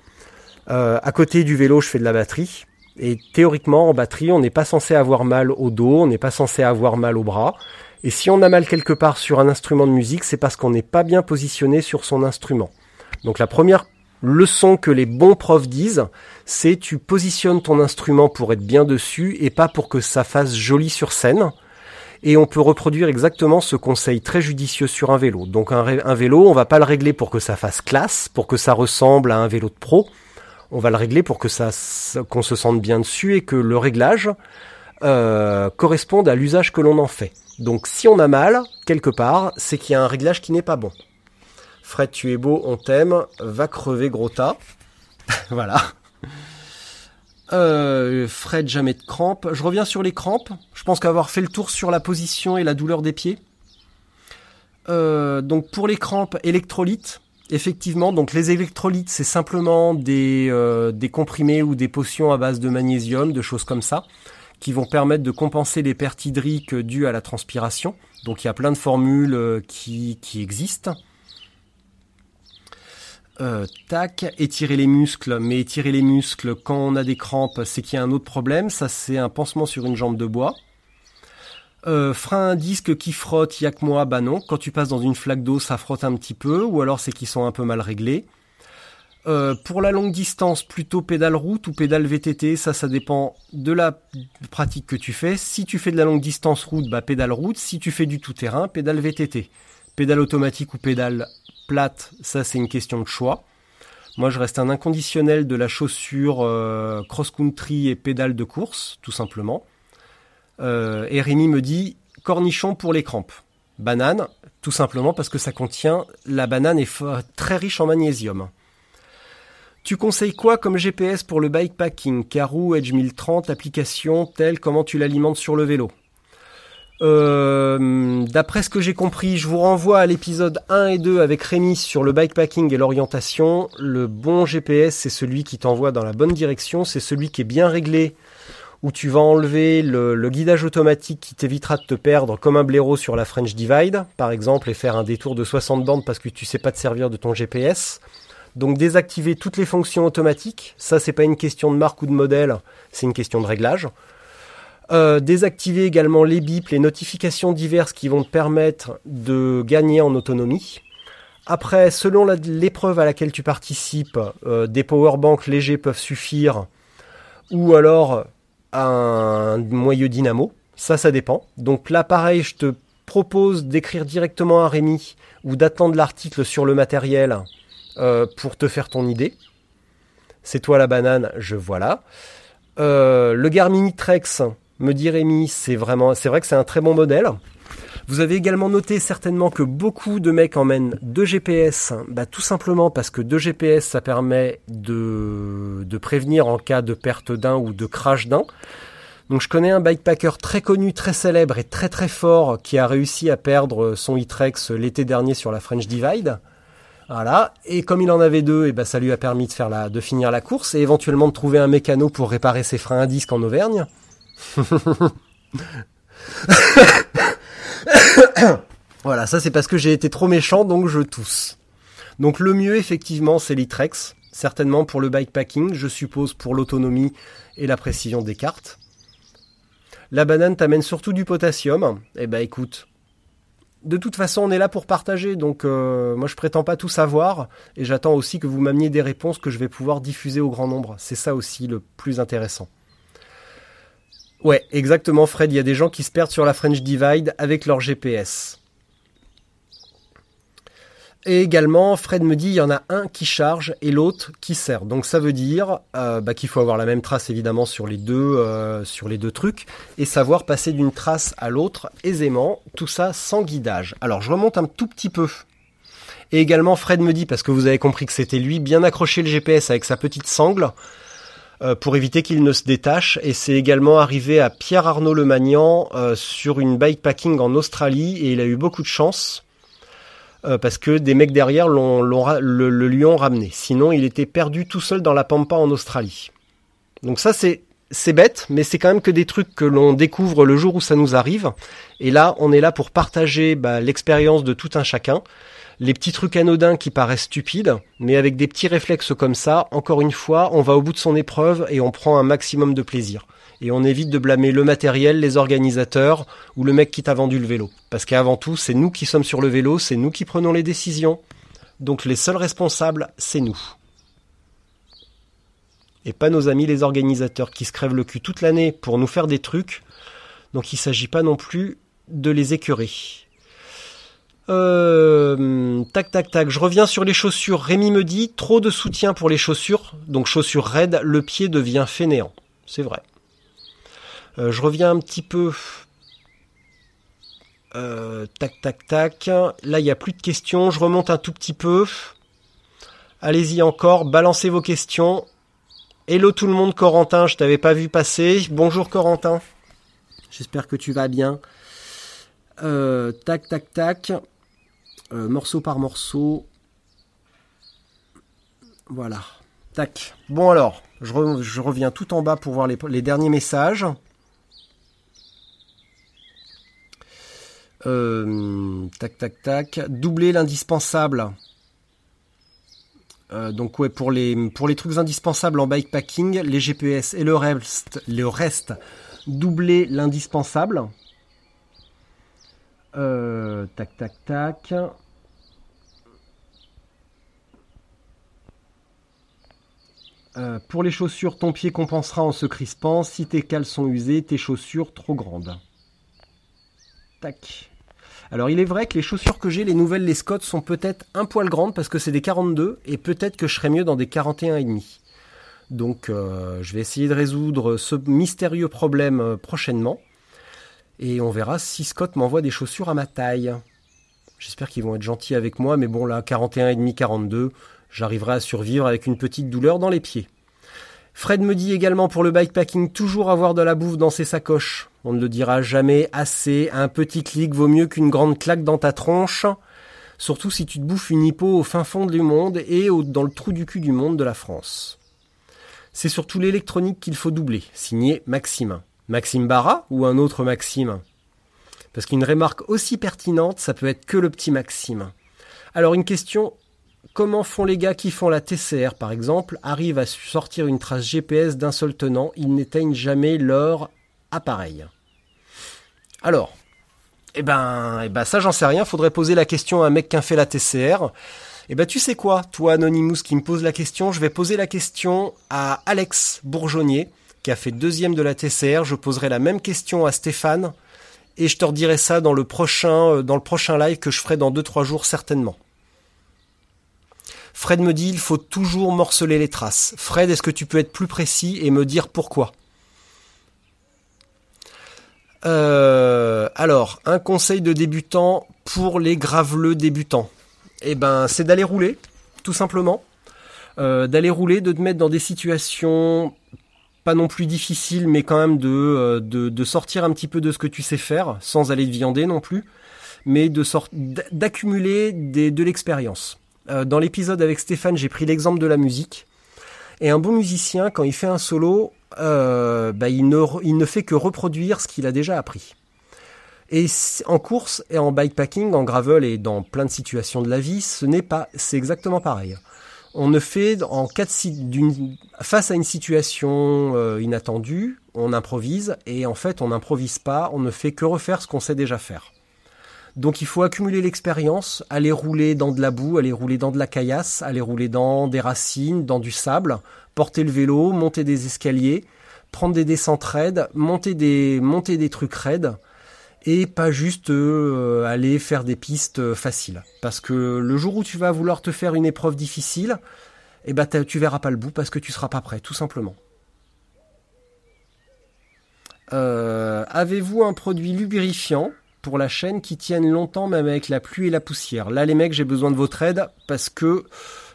Euh, à côté du vélo, je fais de la batterie. Et théoriquement, en batterie, on n'est pas censé avoir mal au dos, on n'est pas censé avoir mal au bras. Et si on a mal quelque part sur un instrument de musique, c'est parce qu'on n'est pas bien positionné sur son instrument. Donc la première leçon que les bons profs disent, c'est tu positionnes ton instrument pour être bien dessus et pas pour que ça fasse joli sur scène. Et on peut reproduire exactement ce conseil très judicieux sur un vélo. Donc un, vélo, on va pas le régler pour que ça fasse classe, pour que ça ressemble à un vélo de pro. On va le régler pour que ça, qu'on se sente bien dessus et que le réglage euh, corresponde à l'usage que l'on en fait. Donc si on a mal quelque part, c'est qu'il y a un réglage qui n'est pas bon. Fred, tu es beau, on t'aime, va crever gros [laughs] tas. voilà. Euh, Fred, jamais de crampes. Je reviens sur les crampes. Je pense qu'avoir fait le tour sur la position et la douleur des pieds. Euh, donc pour les crampes, électrolytes. Effectivement, donc les électrolytes, c'est simplement des, euh, des comprimés ou des potions à base de magnésium, de choses comme ça, qui vont permettre de compenser les pertes hydriques dues à la transpiration. Donc il y a plein de formules qui existent. Euh, tac, étirer les muscles, mais étirer les muscles quand on a des crampes, c'est qu'il y a un autre problème, ça c'est un pansement sur une jambe de bois. Euh, frein disque qui frotte, y a que moi, bah non. Quand tu passes dans une flaque d'eau, ça frotte un petit peu, ou alors c'est qu'ils sont un peu mal réglés. Euh, pour la longue distance, plutôt pédale route ou pédale VTT, ça, ça dépend de la pratique que tu fais. Si tu fais de la longue distance route, bah pédale route. Si tu fais du tout-terrain, pédale VTT. Pédale automatique ou pédale plate, ça c'est une question de choix. Moi, je reste un inconditionnel de la chaussure euh, cross-country et pédale de course, tout simplement. Euh, et Rémi me dit cornichon pour les crampes. Banane, tout simplement parce que ça contient. La banane est très riche en magnésium. Tu conseilles quoi comme GPS pour le bikepacking? Carou Edge 1030, application telle comment tu l'alimentes sur le vélo? Euh, d'après ce que j'ai compris, je vous renvoie à l'épisode 1 et 2 avec Rémi sur le bikepacking et l'orientation. Le bon GPS, c'est celui qui t'envoie dans la bonne direction, c'est celui qui est bien réglé, où tu vas enlever le, guidage automatique qui t'évitera de te perdre comme un blaireau sur la French Divide, par exemple, et faire un détour de 60 bandes parce que tu sais pas te servir de ton GPS. Donc désactiver toutes les fonctions automatiques, ça c'est pas une question de marque ou de modèle, c'est une question de réglage. Euh, désactiver également les bips, les notifications diverses qui vont te permettre de gagner en autonomie. Après, selon l'épreuve à laquelle tu participes, euh, des powerbanks légers peuvent suffire, ou alors un moyeu dynamo. Ça, ça dépend. Donc là, pareil, je te propose d'écrire directement à Rémi ou d'attendre l'article sur le matériel euh, pour te faire ton idée. C'est toi la banane, je voilà. le Garmin Trex, me dit Rémi, c'est vraiment, c'est vrai que c'est un très bon modèle. Vous avez également noté certainement que beaucoup de mecs emmènent deux GPS, bah, tout simplement parce que deux GPS ça permet de, de prévenir en cas de perte d'un ou de crash d'un. Donc je connais un bikepacker très connu, très célèbre et très très fort qui a réussi à perdre son e l'été dernier sur la French Divide. Voilà. Et comme il en avait deux, et bah, ça lui a permis de faire la, de finir la course et éventuellement de trouver un mécano pour réparer ses freins à disque en Auvergne. [laughs] voilà, ça c'est parce que j'ai été trop méchant, donc je tousse. Donc le mieux, effectivement, c'est l'Itrex. Certainement pour le bikepacking, je suppose pour l'autonomie et la précision des cartes. La banane t'amène surtout du potassium. Eh ben écoute, de toute façon, on est là pour partager, donc euh, moi je prétends pas tout savoir, et j'attends aussi que vous m'ameniez des réponses que je vais pouvoir diffuser au grand nombre. C'est ça aussi le plus intéressant. Ouais, exactement Fred, il y a des gens qui se perdent sur la French Divide avec leur GPS. Et également, Fred me dit, il y en a un qui charge et l'autre qui sert. Donc ça veut dire euh, bah, qu'il faut avoir la même trace évidemment sur les deux, euh, sur les deux trucs et savoir passer d'une trace à l'autre aisément. Tout ça sans guidage. Alors je remonte un tout petit peu. Et également, Fred me dit, parce que vous avez compris que c'était lui, bien accrocher le GPS avec sa petite sangle pour éviter qu'il ne se détache. Et c'est également arrivé à Pierre Arnaud Lemagnan euh, sur une bikepacking en Australie et il a eu beaucoup de chance. Euh, parce que des mecs derrière l'ont, le, le lui ont ramené. Sinon, il était perdu tout seul dans la pampa en Australie. Donc ça, c'est c'est bête, mais c'est quand même que des trucs que l'on découvre le jour où ça nous arrive. Et là, on est là pour partager bah, l'expérience de tout un chacun. Les petits trucs anodins qui paraissent stupides, mais avec des petits réflexes comme ça, encore une fois, on va au bout de son épreuve et on prend un maximum de plaisir. Et on évite de blâmer le matériel, les organisateurs ou le mec qui t'a vendu le vélo. Parce qu'avant tout, c'est nous qui sommes sur le vélo, c'est nous qui prenons les décisions. Donc les seuls responsables, c'est nous et pas nos amis les organisateurs qui se crèvent le cul toute l'année pour nous faire des trucs. Donc il s'agit pas non plus de les écœurer. Euh, tac tac tac, je reviens sur les chaussures. Rémi me dit trop de soutien pour les chaussures, donc chaussures raides, le pied devient fainéant. C'est vrai. Euh, je reviens un petit peu. Euh, tac tac tac. Là il n'y a plus de questions. Je remonte un tout petit peu. Allez-y encore, balancez vos questions. Hello tout le monde, Corentin, je t'avais pas vu passer. Bonjour Corentin. J'espère que tu vas bien. Euh, tac, tac, tac. Euh, morceau par morceau. Voilà. Tac. Bon alors, je, reviens tout en bas pour voir les, derniers messages. Euh, tac, tac, tac. Doubler l'indispensable. Donc ouais, pour les pour les trucs indispensables en bikepacking, les GPS et le reste, le reste, doubler l'indispensable. Euh, tac tac tac. Euh, pour les chaussures, ton pied compensera en se crispant. Si tes cales sont usées, tes chaussures trop grandes. Tac. Alors il est vrai que les chaussures que j'ai, les nouvelles, les Scott, sont peut-être un poil grandes parce que c'est des 42 et peut-être que je serais mieux dans des 41,5. Donc euh, je vais essayer de résoudre ce mystérieux problème prochainement. Et on verra si Scott m'envoie des chaussures à ma taille. J'espère qu'ils vont être gentils avec moi, mais bon là, 41,5, 42, j'arriverai à survivre avec une petite douleur dans les pieds. Fred me dit également pour le bikepacking toujours avoir de la bouffe dans ses sacoches. On ne le dira jamais assez, un petit clic vaut mieux qu'une grande claque dans ta tronche. Surtout si tu te bouffes une hippo au fin fond du monde et dans le trou du cul du monde de la France. C'est surtout l'électronique qu'il faut doubler, signé Maxime. Maxime Barra ou un autre Maxime? Parce qu'une remarque aussi pertinente, ça peut être que le petit Maxime. Alors une question Comment font les gars qui font la TCR, par exemple, arrivent à sortir une trace GPS d'un seul tenant? Ils n'éteignent jamais leur appareil. Alors, eh ben, eh ben ça j'en sais rien. Faudrait poser la question à un mec qui a fait la TCR. Eh ben tu sais quoi, toi Anonymous qui me pose la question, je vais poser la question à Alex Bourgeonnier fait deuxième de la TCR. Je poserai la même question à Stéphane et je te redirai ça dans le prochain euh, dans le prochain live que je ferai dans 2-3 jours certainement. Fred me dit il faut toujours morceler les traces. Fred, est-ce que tu peux être plus précis et me dire pourquoi? Euh, Alors, un conseil de débutant pour les graveleux débutants. Eh ben, c'est d'aller rouler, tout simplement. Euh, d'aller rouler, de te mettre dans des situations pas non plus difficiles, mais quand même de, euh, de, sortir un petit peu de ce que tu sais faire, sans aller te viander non plus, mais de d'accumuler de l'expérience. Euh, dans l'épisode avec Stéphane, j'ai pris l'exemple de la musique. Et un bon musicien, quand il fait un solo, euh, bah, il, ne, il ne fait que reproduire ce qu'il a déjà appris. Et en course et en bikepacking, en gravel et dans plein de situations de la vie, ce n'est pas, c'est exactement pareil. On ne fait en cas d'une, face à une situation euh, inattendue, on improvise et en fait on n'improvise pas, on ne fait que refaire ce qu'on sait déjà faire. Donc il faut accumuler l'expérience, aller rouler dans de la boue, aller rouler dans de la caillasse, aller rouler dans des racines, dans du sable, porter le vélo, monter des escaliers, prendre des descentes raides, monter monter des trucs raides et pas juste euh, aller faire des pistes faciles. Parce que le jour où tu vas vouloir te faire une épreuve difficile, eh ben tu verras pas le bout parce que tu seras pas prêt, tout simplement. Euh, avez-vous un produit lubrifiant pour la chaîne qui tiennent longtemps même avec la pluie et la poussière? Là les mecs j'ai besoin de votre aide parce que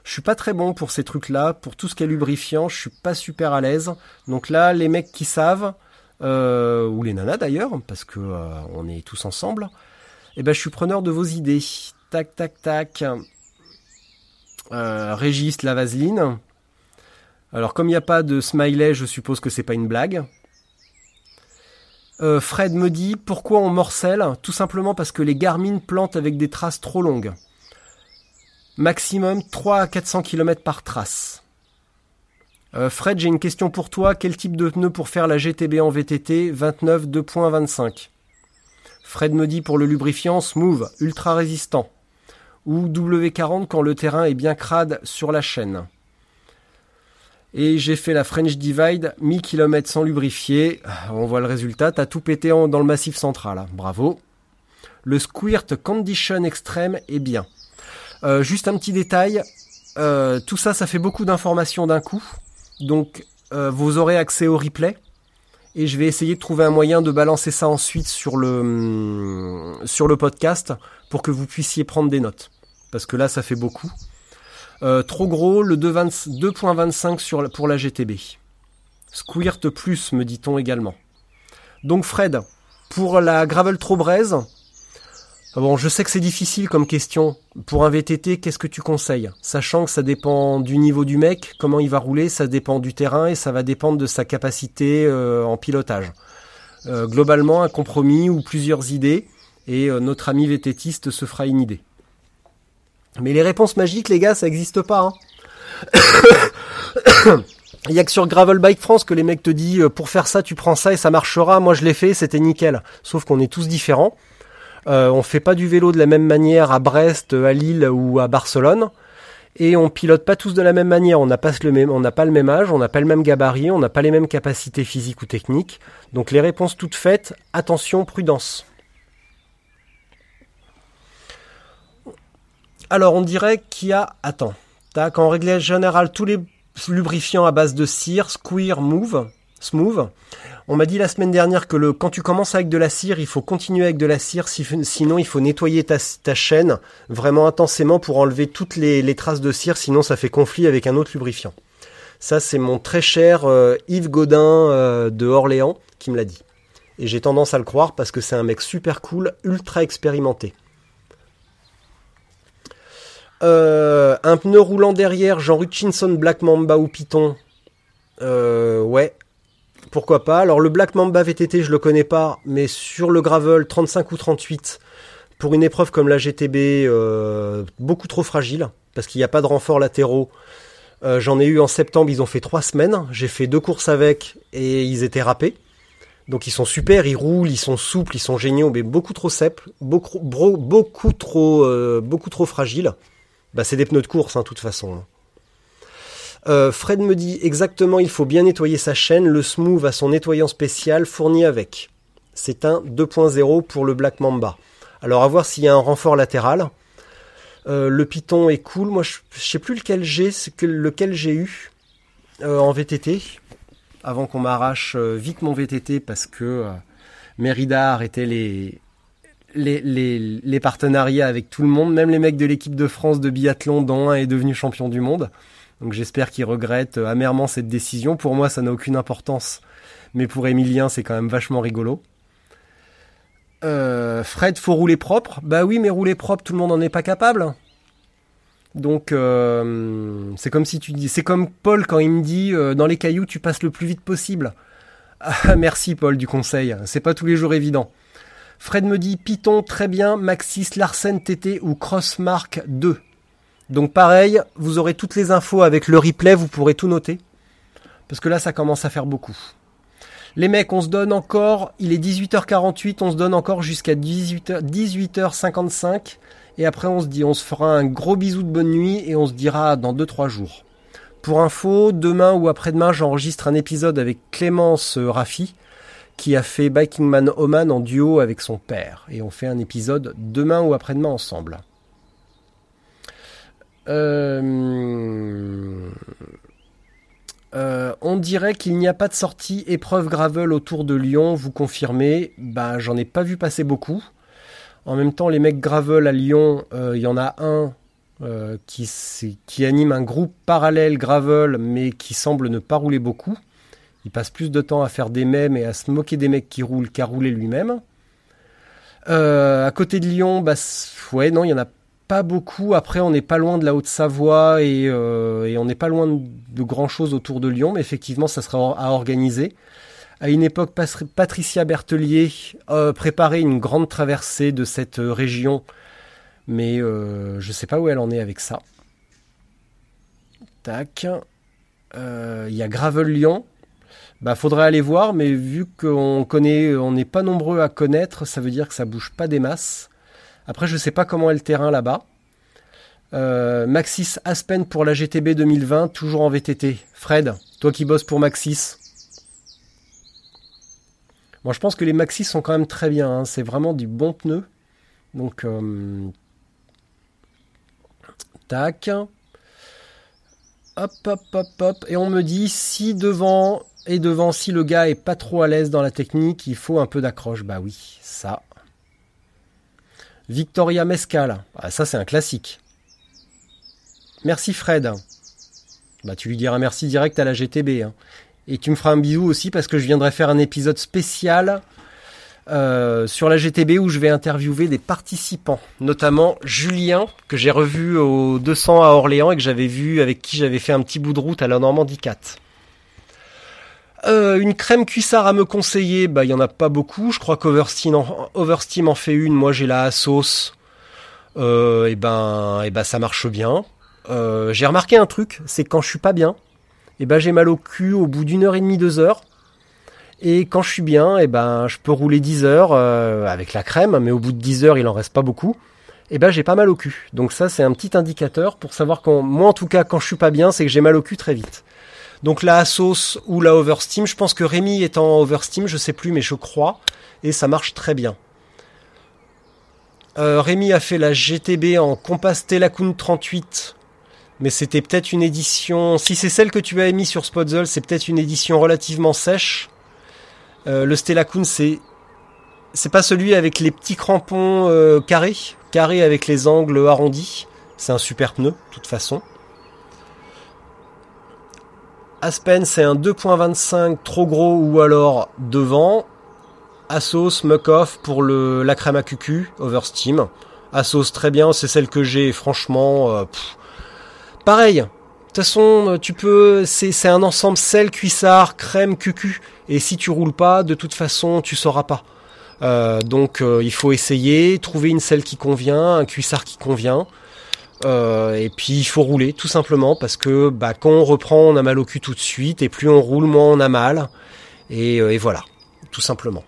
je suis pas très bon pour ces trucs-là, pour tout ce qui est lubrifiant, je suis pas super à l'aise. Donc là les mecs qui savent, euh, ou les nanas d'ailleurs, parce que euh, on est tous ensemble, eh ben je suis preneur de vos idées. Tac tac tac. Euh, Régis la vaseline. Alors comme il n'y a pas de smiley, je suppose que c'est pas une blague. Euh, Fred me dit pourquoi on morcelle? Tout simplement parce que les Garmin plantent avec des traces trop longues. Maximum 3 à 400 km par trace. Euh, Fred, j'ai une question pour toi. Quel type de pneu pour faire la GTB en VTT 29 2.25 Fred me dit pour le lubrifiant Smooth, ultra résistant. Ou W40 quand le terrain est bien crade sur la chaîne. Et j'ai fait la French Divide, 1000 km sans lubrifier. On voit le résultat, t'as tout pété dans le massif central. Hein. Bravo. Le Squirt Condition Extreme est bien. Euh, juste un petit détail, euh, tout ça, ça fait beaucoup d'informations d'un coup. Donc, euh, vous aurez accès au replay. Et je vais essayer de trouver un moyen de balancer ça ensuite sur le, hum, sur le podcast pour que vous puissiez prendre des notes. Parce que là, ça fait beaucoup. Euh, trop gros, le 2.25 pour la GTB. Squirt plus, me dit-on également. Donc Fred, pour la gravel trop braise, bon, je sais que c'est difficile comme question. Pour un VTT, qu'est-ce que tu conseilles? Sachant que ça dépend du niveau du mec, comment il va rouler, ça dépend du terrain et ça va dépendre de sa capacité euh, en pilotage. Euh, globalement, un compromis ou plusieurs idées et notre ami VTTiste se fera une idée. Mais les réponses magiques, les gars, ça n'existe pas. Hein. Il [coughs] y a que sur Gravel Bike France que les mecs te disent euh, pour faire ça tu prends ça et ça marchera. Moi je l'ai fait, c'était nickel. Sauf qu'on est tous différents. Euh, on fait pas du vélo de la même manière à Brest, à Lille ou à Barcelone. Et on pilote pas tous de la même manière. On n'a pas le même, âge, on n'a pas le même gabarit, on n'a pas les mêmes capacités physiques ou techniques. Donc les réponses toutes faites, attention, prudence. Alors on dirait qu'il y a... Attends. Tac, en règle générale, tous les lubrifiants à base de cire, square, move, smooth. On m'a dit la semaine dernière que quand tu commences avec de la cire, il faut continuer avec de la cire, sinon il faut nettoyer ta, chaîne vraiment intensément pour enlever toutes les, traces de cire, sinon ça fait conflit avec un autre lubrifiant. Ça c'est mon très cher euh, Yves Godin euh, de Orléans qui me l'a dit. Et j'ai tendance à le croire parce que c'est un mec super cool, ultra expérimenté. Euh, un pneu roulant derrière, genre Hutchinson Black Mamba ou Python. Ouais, pourquoi pas. Alors le Black Mamba VTT, je le connais pas, mais sur le gravel 35 ou 38, pour une épreuve comme la GTB, euh, beaucoup trop fragile, parce qu'il n'y a pas de renfort latéraux. J'en ai eu en septembre, ils ont fait trois semaines. J'ai fait deux courses avec et ils étaient râpés. Donc ils sont super, ils roulent, ils sont souples, ils sont géniaux, mais beaucoup trop simples, beaucoup, trop, beaucoup trop fragiles. Bah, c'est des pneus de course, hein, toute façon. Euh, Fred me dit exactement, il faut bien nettoyer sa chaîne. Le Smooth a son nettoyant spécial fourni avec. C'est un 2.0 pour le Black Mamba. Alors à voir s'il y a un renfort latéral. Euh, le Python est cool. Moi, je, ne sais plus lequel j'ai, eu euh, en VTT. Avant qu'on m'arrache vite mon VTT parce que Merida a arrêté les, les, partenariats avec tout le monde, même les mecs de l'équipe de France de biathlon dont un est devenu champion du monde. Donc j'espère qu'il regrette euh, amèrement cette décision. Pour moi, ça n'a aucune importance, mais pour Emilien, c'est quand même vachement rigolo. Euh, Fred, faut rouler propre. Bah oui, mais rouler propre, tout le monde n'en est pas capable. Donc euh, c'est comme si tu dis, c'est comme Paul quand il me dit dans les cailloux tu passes le plus vite possible. Ah, [laughs] merci Paul du conseil. C'est pas tous les jours évident. Fred me dit Python, très bien, Maxis, Larsen TT ou Crossmark 2. Donc pareil, vous aurez toutes les infos avec le replay, vous pourrez tout noter. Parce que là, ça commence à faire beaucoup. Les mecs, on se donne encore, il est 18h48, on se donne encore jusqu'à 18h, 18h55. Et après, on se dit, on se fera un gros bisou de bonne nuit et on se dira dans 2-3 jours. Pour info, demain ou après-demain, j'enregistre un épisode avec Clémence Raffi qui a fait Biking Man Oman en duo avec son père. Et on fait un épisode demain ou après-demain ensemble. Euh, euh, on dirait qu'il n'y a pas de sortie épreuve gravel autour de Lyon, vous confirmez Bah j'en ai pas vu passer beaucoup. En même temps, les mecs gravel à Lyon, il y en a un qui, qui anime un groupe parallèle gravel, mais qui semble ne pas rouler beaucoup. Il passe plus de temps à faire des mèmes et à se moquer des mecs qui roulent qu'à rouler lui-même. à côté de Lyon, bah, ouais, non, il y en a pas beaucoup. Après, on n'est pas loin de la Haute-Savoie et, et, on n'est pas loin de grand chose autour de Lyon, mais effectivement, ça sera à organiser. À une époque, Patricia Bertelier euh, préparait une grande traversée de cette euh, région, mais euh, je ne sais pas où elle en est avec ça. Tac. Il y a Gravel-Lyon. Bah, faudrait aller voir, mais vu qu'on connaît, on n'est pas nombreux à connaître, ça veut dire que ça bouge pas des masses. Après, je ne sais pas comment est le terrain là-bas. Maxis Aspen pour la GTB 2020, toujours en VTT. Fred, toi qui bosses pour Maxis, moi, je pense que les Maxis sont quand même très bien. Hein. C'est vraiment du bon pneu. Donc, euh, tac. Hop, hop, hop, hop. Et on me dit si devant et devant, si le gars est pas trop à l'aise dans la technique, il faut un peu d'accroche. Bah oui, ça. Victoria Mescal. Ah, ça, c'est un classique. Merci Fred. Bah, tu lui diras merci direct à la GTB. Hein. Et tu me feras un bisou aussi parce que je viendrai faire un épisode spécial euh, sur la GTB où je vais interviewer des participants, notamment Julien que j'ai revu au 200 à Orléans et que j'avais vu avec qui j'avais fait un petit bout de route à la Normandie 4. Euh, une crème cuissard à me conseiller, bah il y en a pas beaucoup. Je crois qu'Oversteam en, fait une. Moi j'ai la sauce. Euh, et ben, et ben ça marche bien. Euh, j'ai remarqué un truc, c'est quand je suis pas bien, et ben j'ai mal au cul au bout d'une heure et demie, deux heures. Et quand je suis bien, et ben je peux rouler 10 heures euh, avec la crème, mais au bout de 10 heures, il en reste pas beaucoup. Et ben j'ai pas mal au cul. Donc ça c'est un petit indicateur pour savoir quand moi en tout cas quand je suis pas bien, c'est que j'ai mal au cul très vite. Donc la sauce ou la Oversteam, je pense que Rémi est en Oversteam, je sais plus mais je crois et ça marche très bien. Euh, Rémi a fait la GTB en Compass Telacun 38 mais c'était peut-être une édition. Si c'est celle que tu as émise sur Spotzel, c'est peut-être une édition relativement sèche. Euh, le Stella Kun, c'est c'est pas celui avec les petits crampons euh, carrés, carrés avec les angles arrondis. C'est un super pneu, de toute façon. Aspen, c'est un 2.25 trop gros ou alors devant. Asos, Muck-Off pour le, la crème à cucu, Oversteam. Asos, très bien, c'est celle que j'ai, franchement, euh, Pareil. De toute façon, euh, tu peux, c'est un ensemble sel, cuissard, crème, cucu. Et si tu roules pas, de toute façon, tu sauras pas. Euh, donc, il faut essayer, trouver une selle qui convient, un cuissard qui convient. Et puis, il faut rouler, tout simplement, parce que bah, quand on reprend, on a mal au cul tout de suite, et plus on roule, moins on a mal. Et, et voilà, tout simplement.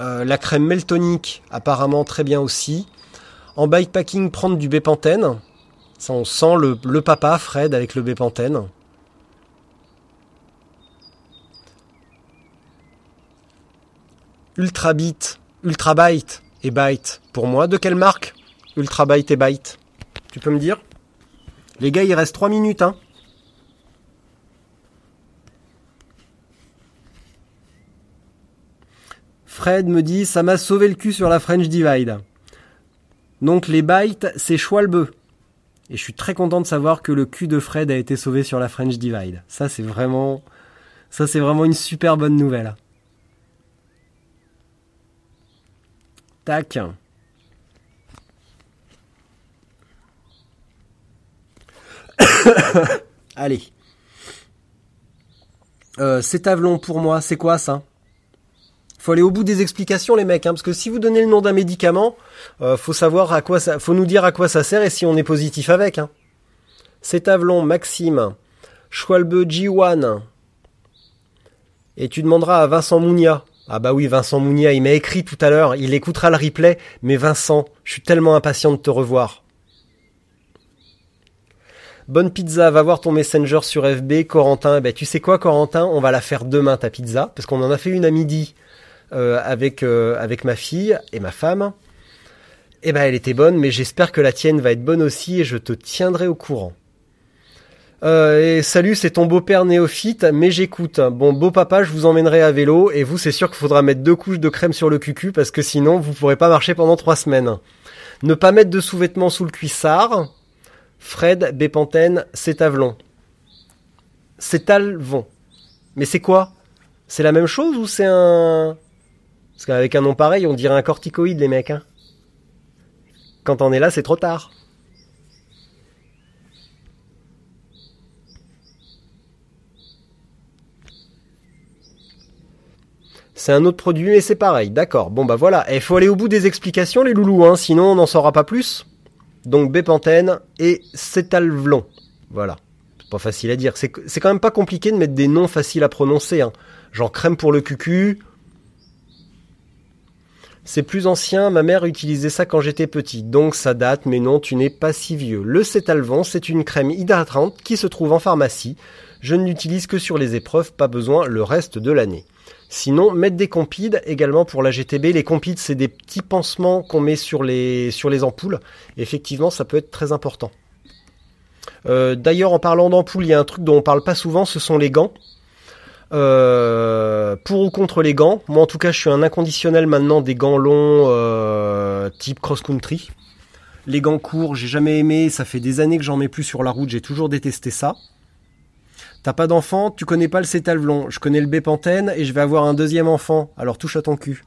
la crème meltonique, apparemment très bien aussi. En bikepacking, prendre du bépantène. Ça, on sent le, papa, Fred, avec le Bépantène. Ultra Byte et Byte. Pour moi, de quelle marque? Ultra Byte et Byte Tu peux me dire? Les gars, il reste 3 minutes, hein Fred me dit ça m'a sauvé le cul sur la French Divide. Donc les bytes, c'est Schwalbe. Et je suis très content de savoir que le cul de Fred a été sauvé sur la French Divide. Ça, c'est vraiment, ça, c'est vraiment une super bonne nouvelle. Tac. [laughs] Allez. Euh, c'est Avelon pour moi, c'est quoi ça? Faut aller au bout des explications les mecs, hein, parce que si vous donnez le nom d'un médicament, euh, faut savoir à quoi ça, nous dire à quoi ça sert et si on est positif avec. Hein. C'est Avelon, Maxime, Schwalbe G1. Et tu demanderas à Vincent Mounia. Ah bah oui, Vincent Mounia, il m'a écrit tout à l'heure, il écoutera le replay, mais Vincent, je suis tellement impatient de te revoir. Bonne pizza, va voir ton messenger sur FB, Corentin. Ben, tu sais quoi, Corentin, on va la faire demain ta pizza, parce qu'on en a fait une à midi euh, avec euh, avec ma fille et ma femme. Eh ben elle était bonne, mais j'espère que la tienne va être bonne aussi et je te tiendrai au courant. Euh, et salut, c'est ton beau-père néophyte, mais j'écoute. Bon, beau papa, je vous emmènerai à vélo, et vous, c'est sûr qu'il faudra mettre deux couches de crème sur le cucu, parce que sinon, vous pourrez pas marcher pendant trois semaines. Ne pas mettre de sous-vêtements sous le cuissard. Fred, Bépantène, c'est Avelon. C'est Alvon. Mais c'est quoi? C'est la même chose ou c'est un... Parce qu'avec un nom pareil, on dirait un corticoïde, les mecs. Hein Quand on est là, c'est trop tard. C'est un autre produit, mais c'est pareil. D'accord. Bon bah voilà. Il faut aller au bout des explications, les loulous, hein, sinon on n'en saura pas plus. Donc Bépantène et Cétalvlon. Voilà. C'est pas facile à dire. C'est quand même pas compliqué de mettre des noms faciles à prononcer. Hein. Genre crème pour le cucu. C'est plus ancien, ma mère utilisait ça quand j'étais petit, donc ça date, mais non, tu n'es pas si vieux. Le Cétalvon, c'est une crème hydratante qui se trouve en pharmacie. Je ne l'utilise que sur les épreuves, pas besoin le reste de l'année. Sinon, mettre des compides également pour la GTB. Les compides, c'est des petits pansements qu'on met sur les, ampoules. effectivement, ça peut être très important. Euh, d'ailleurs, en parlant d'ampoules, il y a un truc dont on parle pas souvent, ce sont les gants. Euh, pour ou contre les gants. Moi, en tout cas, je suis un inconditionnel maintenant des gants longs euh, type cross-country. Les gants courts, j'ai jamais aimé. Ça fait des années que j'en mets plus sur la route. J'ai toujours détesté ça. T'as pas d'enfant, tu connais pas le cétalvelon. Je connais le bépantène et je vais avoir un deuxième enfant. Alors touche à ton cul.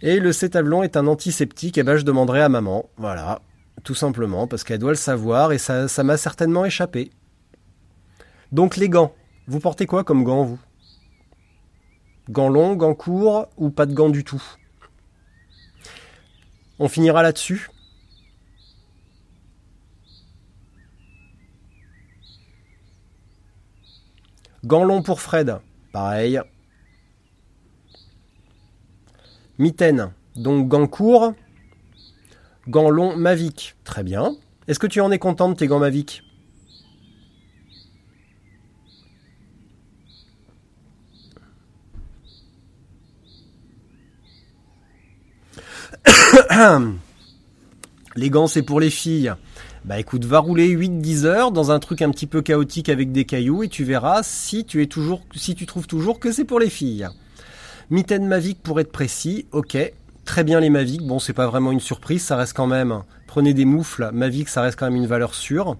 Et le cétalvelon est un antiseptique, et ben je demanderai à maman. Voilà, tout simplement, parce qu'elle doit le savoir et ça, ça m'a certainement échappé. Donc les gants. Vous portez quoi comme gants, vous? Gants longs, gants courts ou pas de gants du tout? On finira là-dessus? Gants longs pour Fred, pareil. Mitaine, donc gants courts. Gants longs Mavic, très bien. Est-ce que tu en es content de tes gants Mavic [coughs] Les gants, c'est pour les filles. Bah écoute, va rouler 8-10 heures dans un truc un petit peu chaotique avec des cailloux et tu verras si tu es toujours, si tu trouves toujours que c'est pour les filles. Mitaine Mavic pour être précis, ok. Très bien les Mavic, bon c'est pas vraiment une surprise, ça reste quand même. Prenez des moufles, Mavic ça reste quand même une valeur sûre.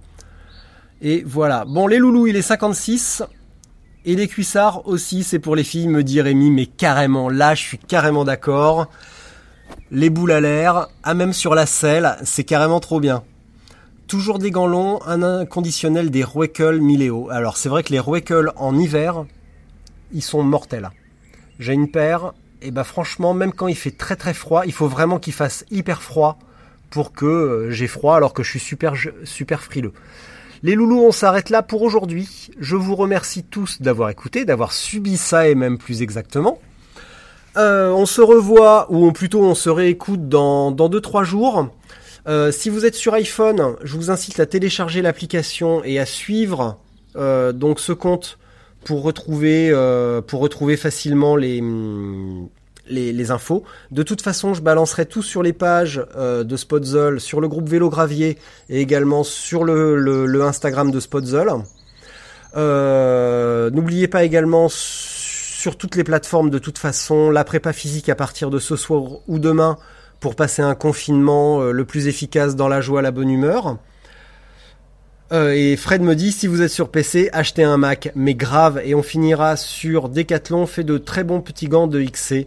Et voilà. Bon les loulous il est 56. Et les cuissards aussi c'est pour les filles, me dit Rémi, mais carrément, là je suis carrément d'accord. Les boules à l'air, à même sur la selle, c'est carrément trop bien. Toujours des gants longs, un inconditionnel des Ruekel Mileo. Alors c'est vrai que les Ruekel en hiver, ils sont mortels. J'ai une paire, et bah franchement, même quand il fait très très froid, il faut vraiment qu'il fasse hyper froid pour que euh, j'ai froid alors que je suis super, super frileux. Les loulous, on s'arrête là pour aujourd'hui. Je vous remercie tous d'avoir écouté, d'avoir subi ça et même plus exactement. Euh, on se revoit, ou plutôt on se réécoute dans 2-3 jours. Euh, si vous êtes sur iPhone, je vous incite à télécharger l'application et à suivre euh, donc ce compte pour retrouver euh, pour retrouver facilement les, les, infos. De toute façon, je balancerai tout sur les pages de Spotzol, sur le groupe Vélo Gravier et également sur le, le Instagram de Spotzol. N'oubliez pas également sur toutes les plateformes de toute façon la prépa physique à partir de ce soir ou demain pour passer un confinement euh, le plus efficace dans la joie, la bonne humeur. Euh, et Fred me dit si vous êtes sur PC, achetez un Mac, mais grave, et on finira sur Decathlon fait de très bons petits gants de XC.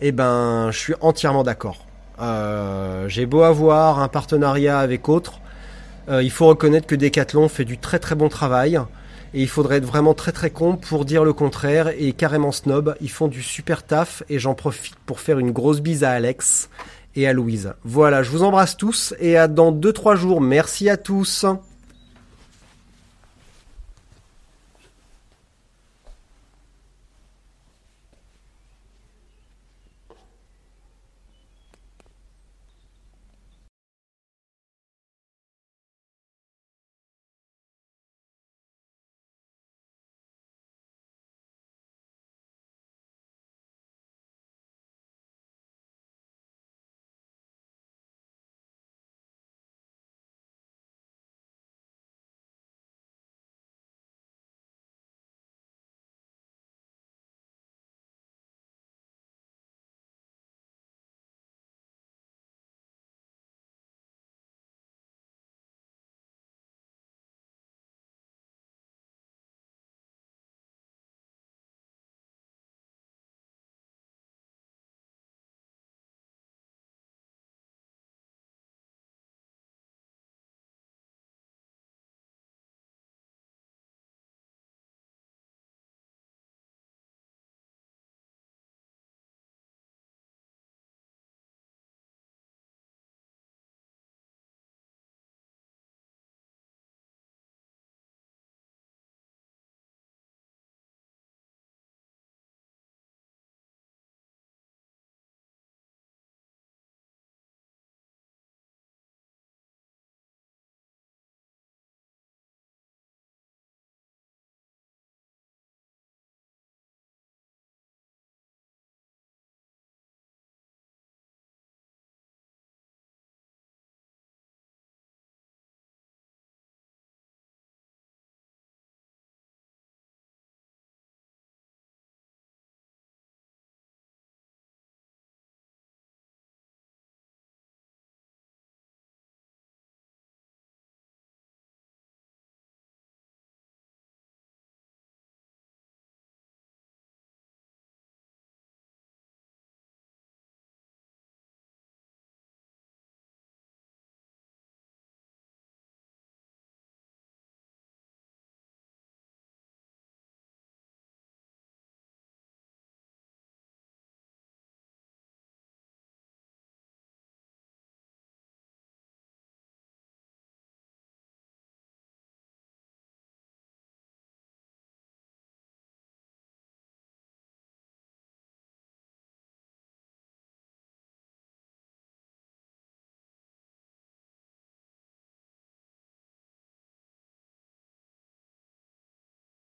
Eh ben, je suis entièrement d'accord. Euh, j'ai beau avoir un partenariat avec autres, il faut reconnaître que Decathlon fait du très très bon travail. Et il faudrait être vraiment très très con pour dire le contraire et carrément snob. Ils font du super taf et j'en profite pour faire une grosse bise à Alex et à Louise. Voilà, je vous embrasse tous et à dans 2-3 jours. Merci à tous.